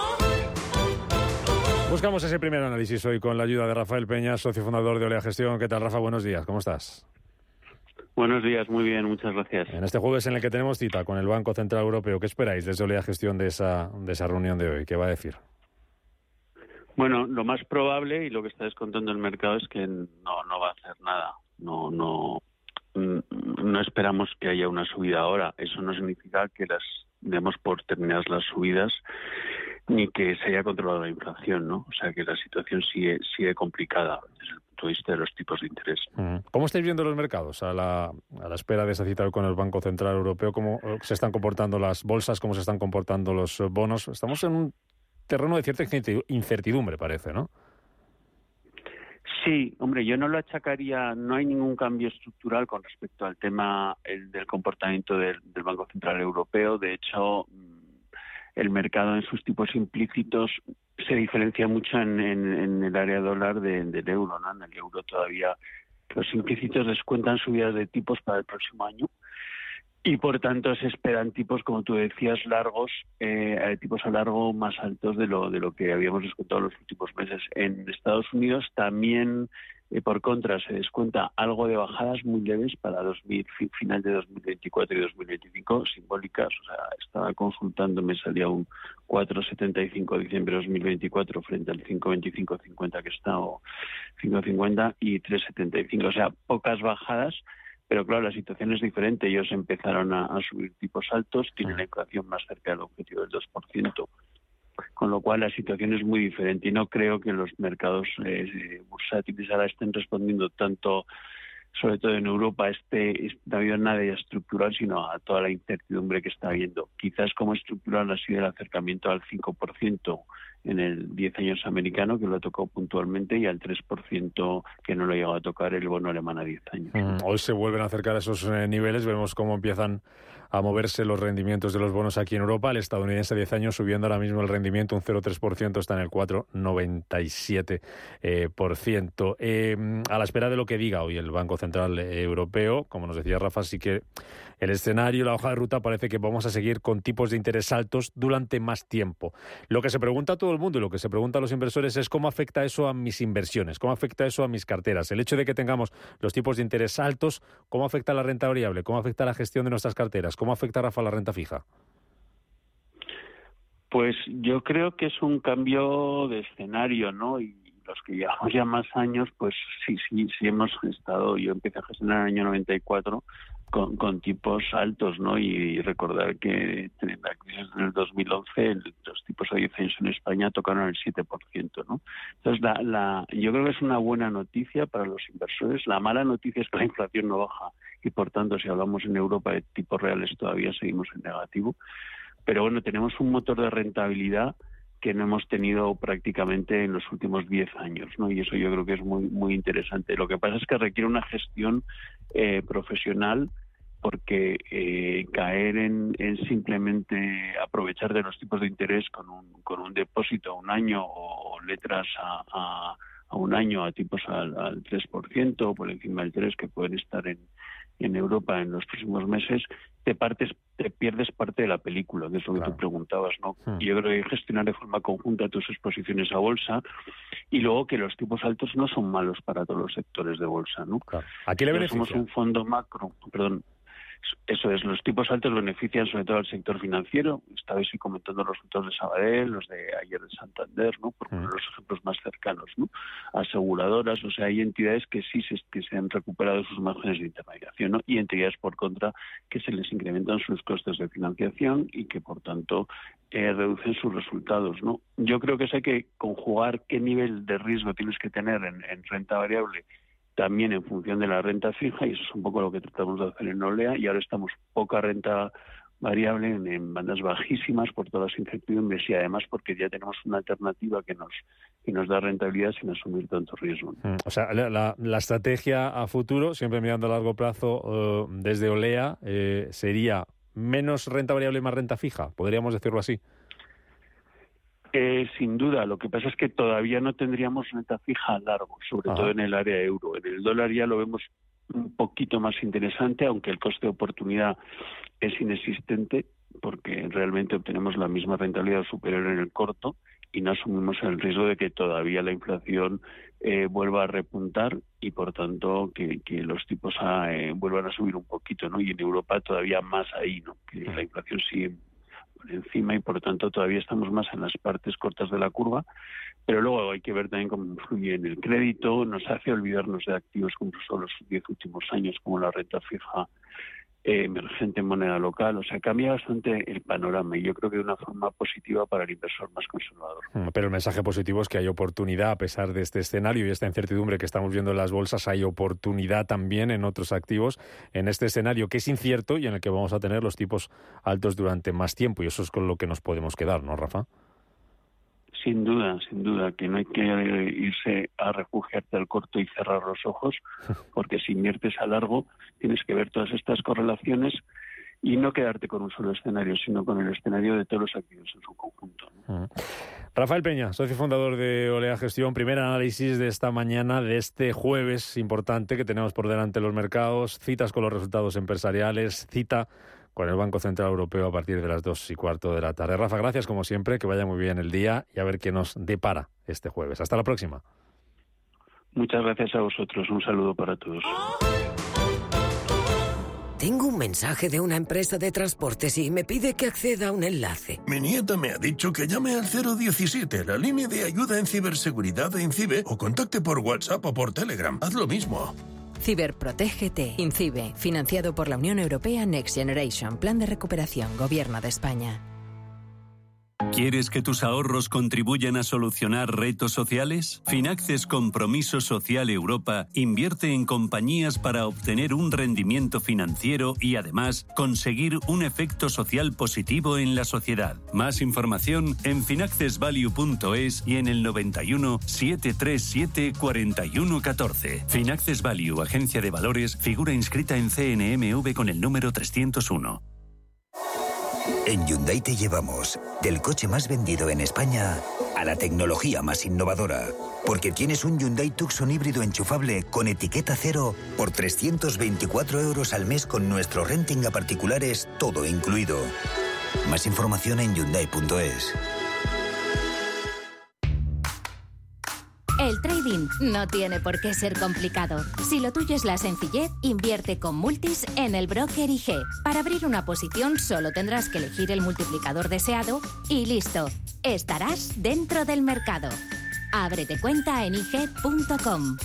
Buscamos ese primer análisis hoy con la ayuda de Rafael Peña, socio fundador de Olea Gestión. ¿Qué tal, Rafa? Buenos días, ¿cómo estás? Buenos días, muy bien, muchas gracias. En este jueves en el que tenemos cita con el Banco Central Europeo, ¿qué esperáis desde Olea Gestión de esa, de esa reunión de hoy? ¿Qué va a decir? Bueno, lo más probable y lo que está descontando el mercado es que no, no va a hacer nada. No, no, no esperamos que haya una subida ahora. Eso no significa que las demos por terminadas las subidas ni que se haya controlado la inflación, ¿no? O sea que la situación sigue, sigue complicada desde el punto de vista de los tipos de interés. ¿Cómo estáis viendo los mercados a la, a la espera de esa cita con el Banco Central Europeo? ¿Cómo eh, se están comportando las bolsas? ¿Cómo se están comportando los eh, bonos? Estamos en un terreno de cierta incertidumbre, parece, ¿no? Sí, hombre, yo no lo achacaría, no hay ningún cambio estructural con respecto al tema del comportamiento del, Banco Central Europeo. De hecho, mm, el mercado en sus tipos implícitos se diferencia mucho en, el área dólar del euro. ¿no? En el euro todavía los implícitos descuentan subidas de tipos para el próximo año y por tanto se esperan tipos, como tú decías, largos, eh, tipos a largo más altos de lo, de lo que habíamos descontado en los últimos meses. En Estados Unidos también, eh, por contra, se descuenta algo de bajadas muy leves para 2000, final de 2024 y 2025, simbólicas. O sea, estaba consultando, me salía un 4,75 de diciembre de 2024 frente al 5,25-50 que está, o 5,50 y 3,75. O sea, pocas bajadas pero claro, la situación es diferente. Ellos empezaron a, subir tipos altos, tienen la inflación más cerca del objetivo del 2%, con lo cual la situación es muy diferente y no creo que los mercados eh, bursátiles ahora estén respondiendo tanto sobre todo en Europa, este, no ha habido nada estructural, sino a toda la incertidumbre que está habiendo. Quizás como estructural ha sido el acercamiento al 5% en el 10 años americano, que lo ha tocado puntualmente, y al 3% que no lo ha llegado a tocar el bono alemán a 10 años. Mm, hoy se vuelven a acercar a esos eh, niveles, vemos cómo empiezan a moverse los rendimientos de los bonos aquí en Europa. El estadounidense a 10 años subiendo ahora mismo el rendimiento un 0,3%, está en el 4,97%. Eh, por ciento. Eh, a la espera de lo que diga hoy el Banco Central Europeo, como nos decía Rafa, sí que el escenario, la hoja de ruta parece que vamos a seguir con tipos de interés altos durante más tiempo. Lo que se pregunta a todo el mundo y lo que se pregunta a los inversores es cómo afecta eso a mis inversiones, cómo afecta eso a mis carteras. El hecho de que tengamos los tipos de interés altos, ¿cómo afecta a la renta variable? ¿Cómo afecta a la gestión de nuestras carteras? ¿Cómo afecta, Rafa, a la renta fija? Pues yo creo que es un cambio de escenario, ¿no? Y los que llevamos ya más años, pues sí, sí, sí hemos estado, yo empecé a gestionar en el año 94 con, con tipos altos, ¿no? Y, recordar que en la crisis del 2011 los tipos a 10 años en España tocaron el 7%, ¿no? Entonces, la, la, yo creo que es una buena noticia para los inversores. La mala noticia es que la inflación no baja y, por tanto, si hablamos en Europa de tipos reales, todavía seguimos en negativo. Pero bueno, tenemos un motor de rentabilidad que no hemos tenido prácticamente en los últimos 10 años, ¿no? Y eso yo creo que es muy muy interesante. Lo que pasa es que requiere una gestión eh, profesional porque eh, caer en, simplemente aprovechar de los tipos de interés con un, con un depósito a un año o letras a, a, un año a tipos al, al 3% o por encima del 3% que pueden estar en, en Europa en los próximos meses, te partes, te pierdes parte de la película, que es lo que tú preguntabas, ¿no? Hmm. Yo creo que hay que gestionar de forma conjunta tus exposiciones a bolsa y luego que los tipos altos no son malos para todos los sectores de bolsa, ¿no? Aquí le Somos un fondo macro, perdón, eso es, los tipos altos benefician sobre todo al sector financiero. Estabais comentando los resultados de Sabadell, los de ayer de Santander, ¿no? Por poner los ejemplos más cercanos, ¿no? Aseguradoras, o sea, hay entidades que sí se, que se han recuperado sus márgenes de intermediación, ¿no? Y entidades, por contra, que se les incrementan sus costes de financiación y que, por tanto, eh, reducen sus resultados, ¿no? Yo creo que eso hay que conjugar qué nivel de riesgo tienes que tener en renta variable también en función de la renta fija, y eso es un poco lo que tratamos de hacer en Olea, y ahora estamos poca renta variable en, bandas bajísimas por todas las incertidumbres y además porque ya tenemos una alternativa que nos que nos da rentabilidad sin asumir tanto riesgo. Mm, o sea, la, la, estrategia a futuro, siempre mirando a largo plazo eh, desde Olea, eh, sería menos renta variable más renta fija, podríamos decirlo así. Eh, sin duda, lo que pasa es que todavía no tendríamos renta fija a largo, sobre todo en el área euro. En el dólar ya lo vemos un poquito más interesante, aunque el coste de oportunidad es inexistente. porque realmente obtenemos la misma rentabilidad superior en el corto y no asumimos el riesgo de que todavía la inflación eh, vuelva a repuntar y por tanto que, los tipos eh, vuelvan a subir un poquito, ¿no? Y en Europa todavía más ahí, ¿no? Que la inflación sigue por encima y por tanto todavía estamos más en las partes cortas de la curva, pero luego hay que ver también cómo influye en el crédito, nos hace olvidarnos de activos como son los diez últimos años, como la renta fija emergente en moneda local. O sea, cambia bastante el panorama y yo creo que de una forma positiva para el inversor más conservador. Mm, pero el mensaje positivo es que hay oportunidad a pesar de este escenario y esta incertidumbre que estamos viendo en las bolsas. Hay oportunidad también en otros activos en este escenario que es incierto y en el que vamos a tener los tipos altos durante más tiempo. Y eso es con lo que nos podemos quedar, ¿no, Rafa? Sin duda, sin duda, que no hay que irse a refugiarte al corto y cerrar los ojos, porque si inviertes a largo tienes que ver todas estas correlaciones y no quedarte con un solo escenario, sino con el escenario de todos los activos en su conjunto. Rafael Peña, socio fundador de Olea Gestión, primer análisis de esta mañana, de este jueves importante que tenemos por delante los mercados, citas con los resultados empresariales, cita con el Banco Central Europeo a partir de las dos y cuarto de la tarde. Rafa, gracias como siempre, que vaya muy bien el día y a ver qué nos depara este jueves. Hasta la próxima. Muchas gracias a vosotros. Un saludo para todos. Tengo un mensaje de una empresa de transportes y me pide que acceda a un enlace. Mi nieta me ha dicho que llame al 017, la línea de ayuda en ciberseguridad de INCIBE, o contacte por WhatsApp o por Telegram. Haz lo mismo. Ciberprotégete. INCIBE, financiado por la Unión Europea Next Generation, Plan de Recuperación, Gobierno de España. ¿Quieres que tus ahorros contribuyan a solucionar retos sociales? Finaxes Compromiso Social Europa invierte en compañías para obtener un rendimiento financiero y además conseguir un efecto social positivo en la sociedad. Más información en finaccesvalue.es y en el 91 737 4114. Finaxes Value, agencia de valores, figura inscrita en CNMV con el número 301. En Hyundai te llevamos del coche más vendido en España a la tecnología más innovadora. Porque tienes un Hyundai Tucson híbrido enchufable con etiqueta cero por 324 euros al mes con nuestro renting a particulares, todo incluido. Más información en Hyundai.es. El trading no tiene por qué ser complicado. Si lo tuyo es la sencillez, invierte con Multis en el broker IG. Para abrir una posición solo tendrás que elegir el multiplicador deseado y listo. Estarás dentro del mercado. Ábrete cuenta en IG.com.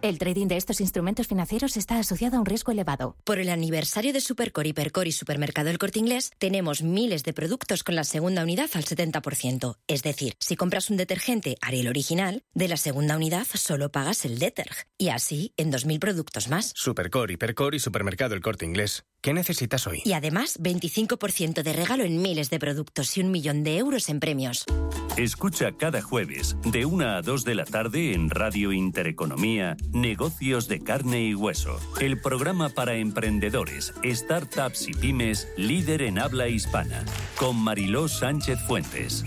El trading de estos instrumentos financieros está asociado a un riesgo elevado. Por el aniversario de Supercore, Hipercore y Supermercado El Corte Inglés, tenemos miles de productos con la segunda unidad al 70%. Es decir, si compras un detergente Ariel original, de la segunda unidad solo pagas el deterg. Y así en 2.000 productos más. Supercore, Hipercore y Supermercado El Corte Inglés. ¿Qué necesitas hoy? Y además, 25% de regalo en miles de productos y un millón de euros en premios. Escucha cada jueves, de 1 a 2 de la tarde en Radio Intereconomía, Negocios de Carne y Hueso. El programa para emprendedores, startups y pymes, líder en habla hispana. Con Mariló Sánchez Fuentes.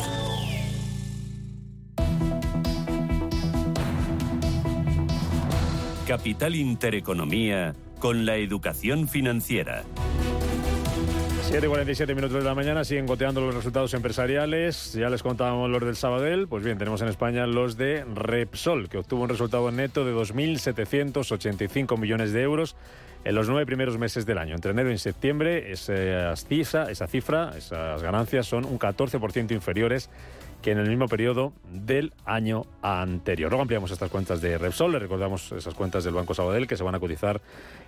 Capital Intereconomía con la educación financiera. 7.47 minutos de la mañana, siguen goteando los resultados empresariales. Ya les contábamos los del Sabadell. Pues bien, tenemos en España los de Repsol, que obtuvo un resultado neto de 2.785 millones de euros en los nueve primeros meses del año. Entre enero y septiembre, esa cifra esas ganancias son un 14% inferiores que en el mismo periodo del año anterior. Luego ampliamos estas cuentas de Repsol, le recordamos esas cuentas del Banco Sabadell que se van a cotizar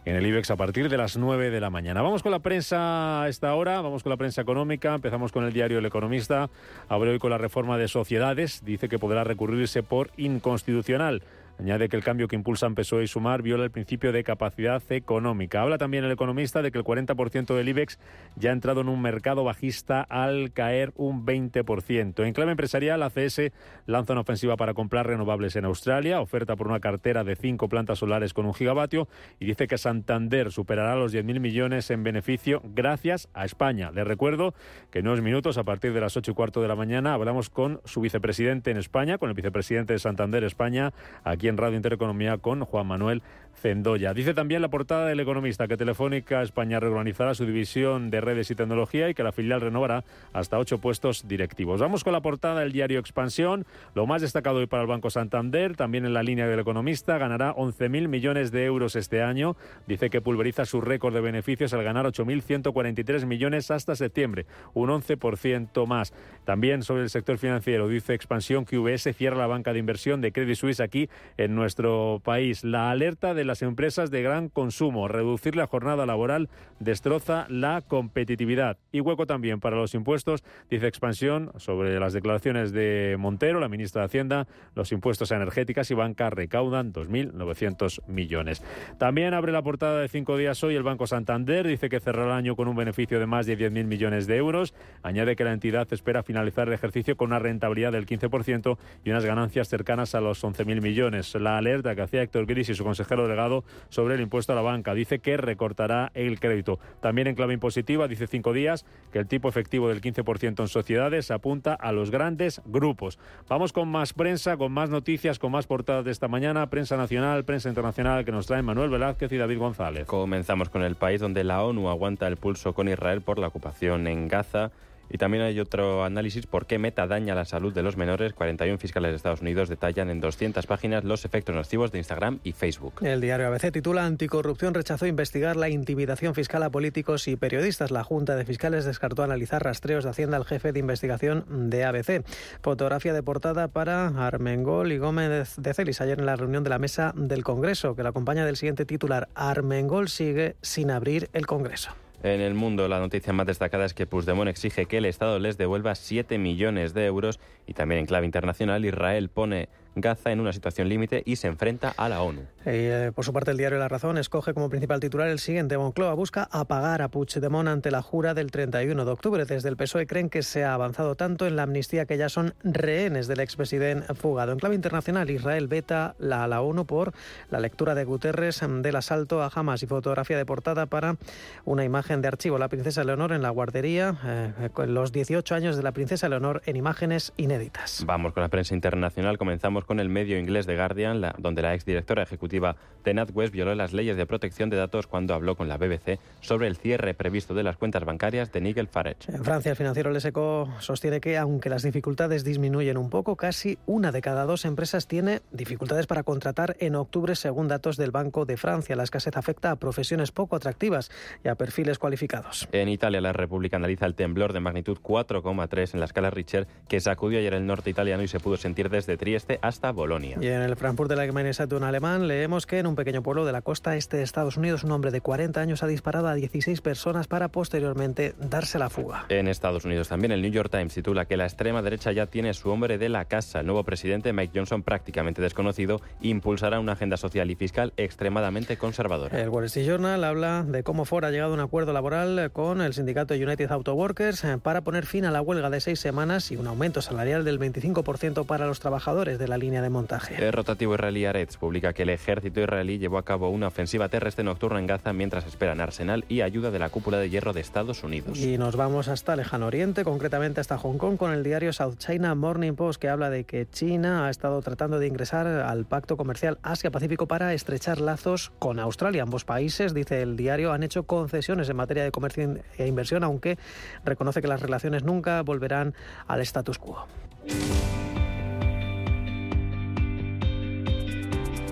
en el IBEX a partir de las 9 de la mañana. Vamos con la prensa a esta hora, vamos con la prensa económica, empezamos con el diario El Economista, abre hoy con la reforma de sociedades, dice que podrá recurrirse por inconstitucional. Añade que el cambio que impulsan PSOE y Sumar viola el principio de capacidad económica. Habla también el economista de que el 40% del IBEX ya ha entrado en un mercado bajista al caer un 20%. En clave empresarial, ACS lanza una ofensiva para comprar renovables en Australia, oferta por una cartera de cinco plantas solares con un gigavatio y dice que Santander superará los 10.000 millones en beneficio gracias a España. Les recuerdo que en unos minutos, a partir de las 8 y cuarto de la mañana, hablamos con su vicepresidente en España, con el vicepresidente de Santander España, aquí en Radio Intereconomía con Juan Manuel Cendoya. Dice también la portada del Economista que Telefónica España reorganizará su división de redes y tecnología y que la filial renovará hasta ocho puestos directivos. Vamos con la portada del diario Expansión. Lo más destacado hoy para el Banco Santander, también en la línea del Economista, ganará 11.000 millones de euros este año. Dice que pulveriza su récord de beneficios al ganar 8.143 millones hasta septiembre, un 11% más. También sobre el sector financiero, dice Expansión que UBS cierra la banca de inversión de Credit Suisse aquí en nuestro país. La alerta de las empresas de gran consumo, reducir la jornada laboral destroza la competitividad. Y hueco también para los impuestos, dice Expansión, sobre las declaraciones de Montero, la ministra de Hacienda, los impuestos a energéticas y banca recaudan 2.900 millones. También abre la portada de cinco días hoy el Banco Santander, dice que cerrará el año con un beneficio de más de 10.000 millones de euros. Añade que la entidad espera finalizar el ejercicio con una rentabilidad del 15% y unas ganancias cercanas a los 11.000 millones. La alerta que hacía Héctor Gris y su consejero delegado sobre el impuesto a la banca dice que recortará el crédito. También en clave impositiva dice cinco días que el tipo efectivo del 15% en sociedades apunta a los grandes grupos. Vamos con más prensa, con más noticias, con más portadas de esta mañana, prensa nacional, prensa internacional que nos trae Manuel Velázquez y David González. Comenzamos con el país donde la ONU aguanta el pulso con Israel por la ocupación en Gaza. Y también hay otro análisis por qué Meta daña la salud de los menores. 41 fiscales de Estados Unidos detallan en 200 páginas los efectos nocivos de Instagram y Facebook. El diario ABC titula Anticorrupción rechazó investigar la intimidación fiscal a políticos y periodistas. La Junta de Fiscales descartó analizar rastreos de Hacienda al jefe de investigación de ABC. Fotografía de portada para Armengol y Gómez de Celis ayer en la reunión de la mesa del Congreso, que la acompaña del siguiente titular. Armengol sigue sin abrir el Congreso. En el mundo, la noticia más destacada es que Puigdemont exige que el Estado les devuelva 7 millones de euros y también en clave internacional Israel pone Gaza en una situación límite y se enfrenta a la ONU. Eh, por su parte, el diario La Razón escoge como principal titular el siguiente. Moncloa busca apagar a Puigdemont ante la jura del 31 de octubre. Desde el PSOE creen que se ha avanzado tanto en la amnistía que ya son rehenes del expresidente fugado. En clave internacional, Israel veta la, la ONU por la lectura de Guterres del asalto a Hamas y fotografía de portada para una imagen de archivo. La princesa Leonor en la guardería, eh, con los 18 años de la princesa Leonor en imágenes inéditas. Vamos con la prensa internacional. Comenzamos con el medio inglés The Guardian, la, donde la exdirectora ejecutiva de NatWest violó las leyes de protección de datos cuando habló con la BBC sobre el cierre previsto de las cuentas bancarias de Nigel Farage. En Francia, el financiero Leseco sostiene que, aunque las dificultades disminuyen un poco, casi una de cada dos empresas tiene dificultades para contratar en octubre, según datos del Banco de Francia. La escasez afecta a profesiones poco atractivas y a perfiles cualificados. En Italia, la República analiza el temblor de magnitud 4,3 en la escala Richter que sacudió ayer el norte italiano y se pudo sentir desde Trieste hasta Bolonia. Y en el Frankfurt de la Allgemeine Zeitung alemán leemos que en un pequeño pueblo de la costa este de Estados Unidos un hombre de 40 años ha disparado a 16 personas para posteriormente darse la fuga. En Estados Unidos también el New York Times titula que la extrema derecha ya tiene su hombre de la casa. El nuevo presidente Mike Johnson, prácticamente desconocido, impulsará una agenda social y fiscal extremadamente conservadora. El Wall Street Journal habla de cómo Ford ha llegado a un acuerdo laboral con el sindicato United Auto Workers para poner fin a la huelga de seis semanas y un aumento salarial del 25% para los trabajadores de la línea de montaje. El rotativo israelí Aretz publica que el ejército israelí llevó a cabo una ofensiva terrestre nocturna en Gaza mientras esperan arsenal y ayuda de la cúpula de hierro de Estados Unidos. Y nos vamos hasta Lejano Oriente, concretamente hasta Hong Kong, con el diario South China Morning Post que habla de que China ha estado tratando de ingresar al pacto comercial Asia-Pacífico para estrechar lazos con Australia. Ambos países, dice el diario, han hecho concesiones en materia de comercio e inversión, aunque reconoce que las relaciones nunca volverán al status quo.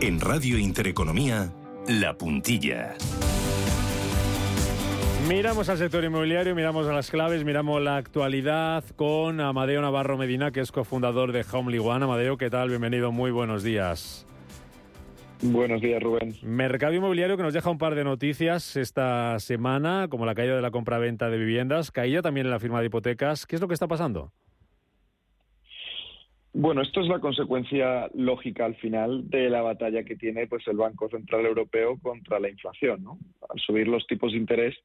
En Radio Intereconomía, La Puntilla. Miramos al sector inmobiliario, miramos a las claves, miramos la actualidad con Amadeo Navarro Medina, que es cofundador de Homely One. Amadeo, ¿qué tal? Bienvenido, muy buenos días. Buenos días, Rubén. Mercado inmobiliario que nos deja un par de noticias esta semana, como la caída de la compra-venta de viviendas, caída también en la firma de hipotecas. ¿Qué es lo que está pasando? Bueno, esto es la consecuencia lógica al final de la batalla que tiene pues el Banco Central Europeo contra la inflación. ¿no? Al subir los tipos de interés,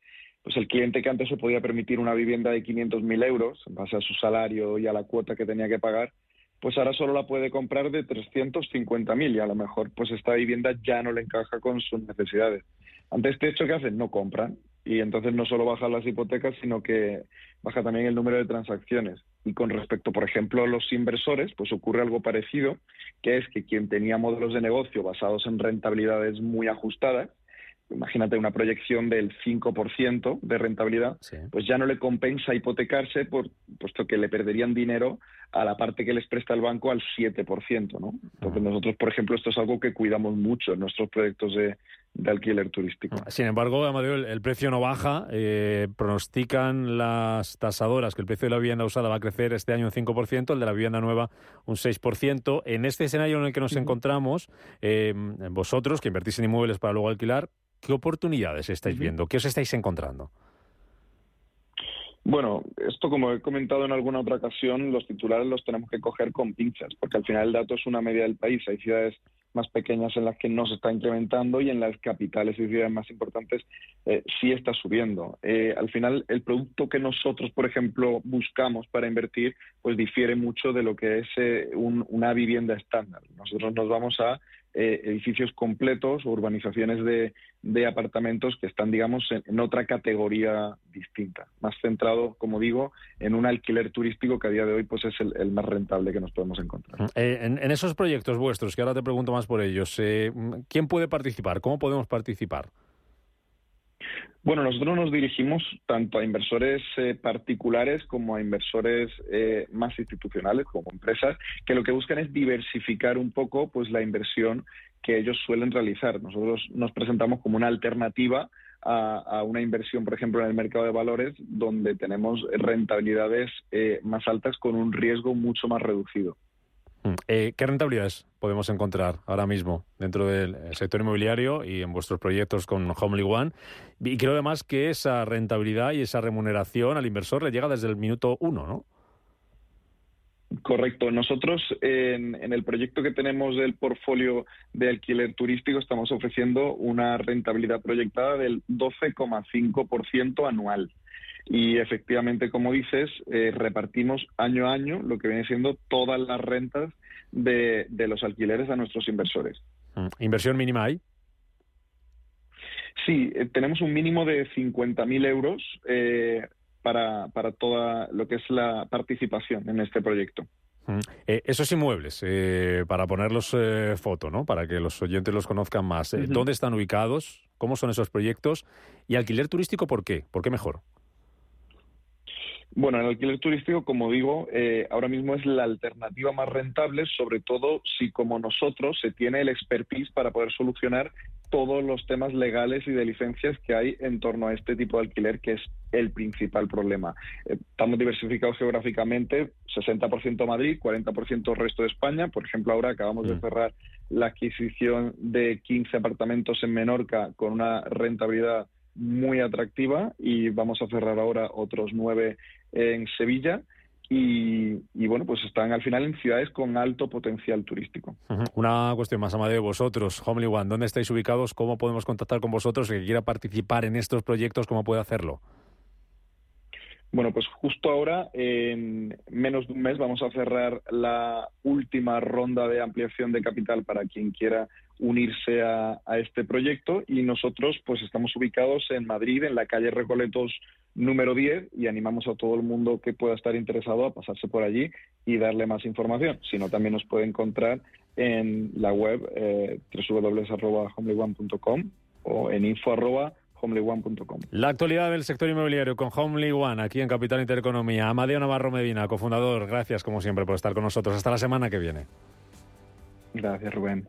pues el cliente que antes se podía permitir una vivienda de 500.000 euros en base a su salario y a la cuota que tenía que pagar, pues ahora solo la puede comprar de 350.000 y a lo mejor pues esta vivienda ya no le encaja con sus necesidades. Ante este hecho, ¿qué hacen? No compran. Y entonces no solo bajan las hipotecas, sino que baja también el número de transacciones. Y con respecto, por ejemplo, a los inversores, pues ocurre algo parecido, que es que quien tenía modelos de negocio basados en rentabilidades muy ajustadas, imagínate una proyección del 5% de rentabilidad, pues ya no le compensa hipotecarse, por, puesto que le perderían dinero a la parte que les presta el banco al 7%. ¿no? Entonces nosotros, por ejemplo, esto es algo que cuidamos mucho en nuestros proyectos de, alquiler turístico. Sin embargo, Amadeo, el, precio no baja. Eh, pronostican las tasadoras que el precio de la vivienda usada va a crecer este año un 5%, el de la vivienda nueva un 6%. En este escenario en el que nos encontramos, eh, vosotros que invertís en inmuebles para luego alquilar, ¿Qué oportunidades estáis viendo? ¿Qué os estáis encontrando? Bueno, esto como he comentado en alguna otra ocasión, los titulares los tenemos que coger con pinchas, porque al final el dato es una media del país. Hay ciudades más pequeñas en las que no se está incrementando y en las capitales y ciudades más importantes eh, sí está subiendo. Eh, al final, el producto que nosotros, por ejemplo, buscamos para invertir, pues difiere mucho de lo que es eh, una vivienda estándar. Nosotros nos vamos a eh, edificios completos o urbanizaciones de, apartamentos que están, digamos, en, otra categoría distinta, más centrado, como digo, en un alquiler turístico que a día de hoy pues es el, más rentable que nos podemos encontrar. Eh, en, esos proyectos vuestros, que ahora te pregunto más por ellos, eh, ¿quién puede participar? ¿Cómo podemos participar? Bueno, nosotros nos dirigimos tanto a inversores eh, particulares como a inversores eh, más institucionales, como empresas, que lo que buscan es diversificar un poco pues la inversión que ellos suelen realizar. Nosotros nos presentamos como una alternativa a, una inversión, por ejemplo, en el mercado de valores, donde tenemos rentabilidades eh, más altas con un riesgo mucho más reducido. Mm. Eh, ¿Qué rentabilidades podemos encontrar ahora mismo dentro del sector inmobiliario y en vuestros proyectos con Homely One? Y creo además que esa rentabilidad y esa remuneración al inversor le llega desde el minuto uno, ¿no? Correcto. Nosotros en, en, el proyecto que tenemos del portfolio de alquiler turístico estamos ofreciendo una rentabilidad proyectada del 12,5% anual y efectivamente, como dices, eh, repartimos año a año lo que viene siendo todas las rentas de, los alquileres a nuestros inversores. Mm. ¿Inversión mínima hay? Sí, eh, tenemos un mínimo de 50.000 euros eh, para, para toda lo que es la participación en este proyecto. Mm. esos inmuebles, para ponerlos foto, ¿no? Para que los oyentes los conozcan más. ¿Dónde están ubicados? ¿Cómo son esos proyectos? ¿Y alquiler turístico por qué? ¿Por qué mejor? Bueno, el alquiler turístico, como digo, eh, ahora mismo es la alternativa más rentable, sobre todo si como nosotros se tiene el expertise para poder solucionar todos los temas legales y de licencias que hay en torno a este tipo de alquiler, que es el principal problema. Eh, estamos diversificados geográficamente, 60% Madrid, 40% resto de España. Por ejemplo, ahora acabamos de mm. cerrar la adquisición de 15 apartamentos en Menorca con una rentabilidad muy atractiva y vamos a cerrar ahora otros nueve en Sevilla. Y, bueno, pues están al final en ciudades con alto potencial turístico. Una cuestión más, Amadeo, vosotros, Homely One, ¿dónde estáis ubicados? ¿Cómo podemos contactar con vosotros? El que quiera participar en estos proyectos, ¿cómo puede hacerlo? Bueno, pues justo ahora, en menos de un mes, vamos a cerrar la última ronda de ampliación de capital para quien quiera unirse a, este proyecto y nosotros pues estamos ubicados en Madrid, en la calle Recoletos número 10 y animamos a todo el mundo que pueda estar interesado a pasarse por allí y darle más información. Si no, también nos puede encontrar en la web eh, www.homelyone.com o en info.homelyone.com. La actualidad del sector inmobiliario con Homely One aquí en Capital Intereconomía. Amadeo Navarro Medina, cofundador, gracias como siempre por estar con nosotros. Hasta la semana que viene. Gracias, Rubén.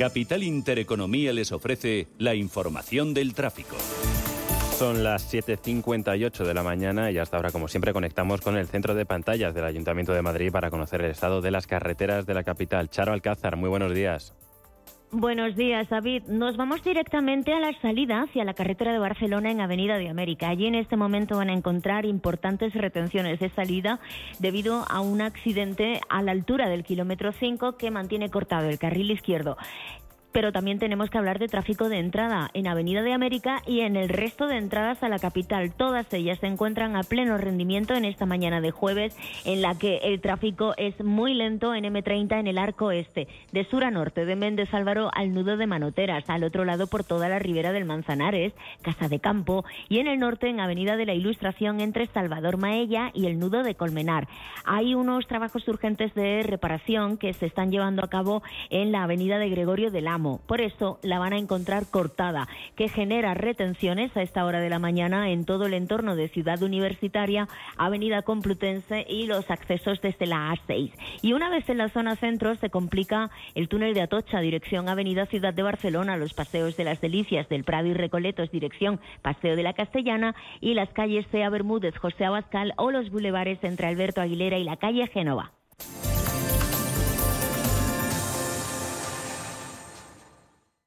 Capital Intereconomía les ofrece la información del tráfico. Son las 7.58 de la mañana y hasta ahora, como siempre, conectamos con el centro de pantallas del Ayuntamiento de Madrid para conocer el estado de las carreteras de la capital. Charo Alcázar, muy buenos días. Buenos días, David. Nos vamos directamente a la salida hacia la carretera de Barcelona en Avenida de América. Allí en este momento van a encontrar importantes retenciones de salida debido a un accidente a la altura del kilómetro 5 que mantiene cortado el carril izquierdo pero también tenemos que hablar de tráfico de entrada en Avenida de América y en el resto de entradas a la capital. Todas ellas se encuentran a pleno rendimiento en esta mañana de jueves, en la que el tráfico es muy lento en M30 en el arco este, de sur a norte, de Méndez Álvaro al nudo de Manoteras, al otro lado por toda la ribera del Manzanares, Casa de Campo, y en el norte en Avenida de la Ilustración entre Salvador Maella y el nudo de Colmenar. Hay unos trabajos urgentes de reparación que se están llevando a cabo en la Avenida de Gregorio por eso la van a encontrar cortada, que genera retenciones a esta hora de la mañana en todo el entorno de Ciudad Universitaria, Avenida Complutense y los accesos desde la A6. Y una vez en la zona centro se complica el túnel de Atocha, dirección Avenida Ciudad de Barcelona, los paseos de las Delicias del Prado y Recoletos, dirección Paseo de la Castellana y las calles Sea Bermúdez, José Abascal o los bulevares entre Alberto Aguilera y la calle Génova.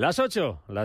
Las 8, las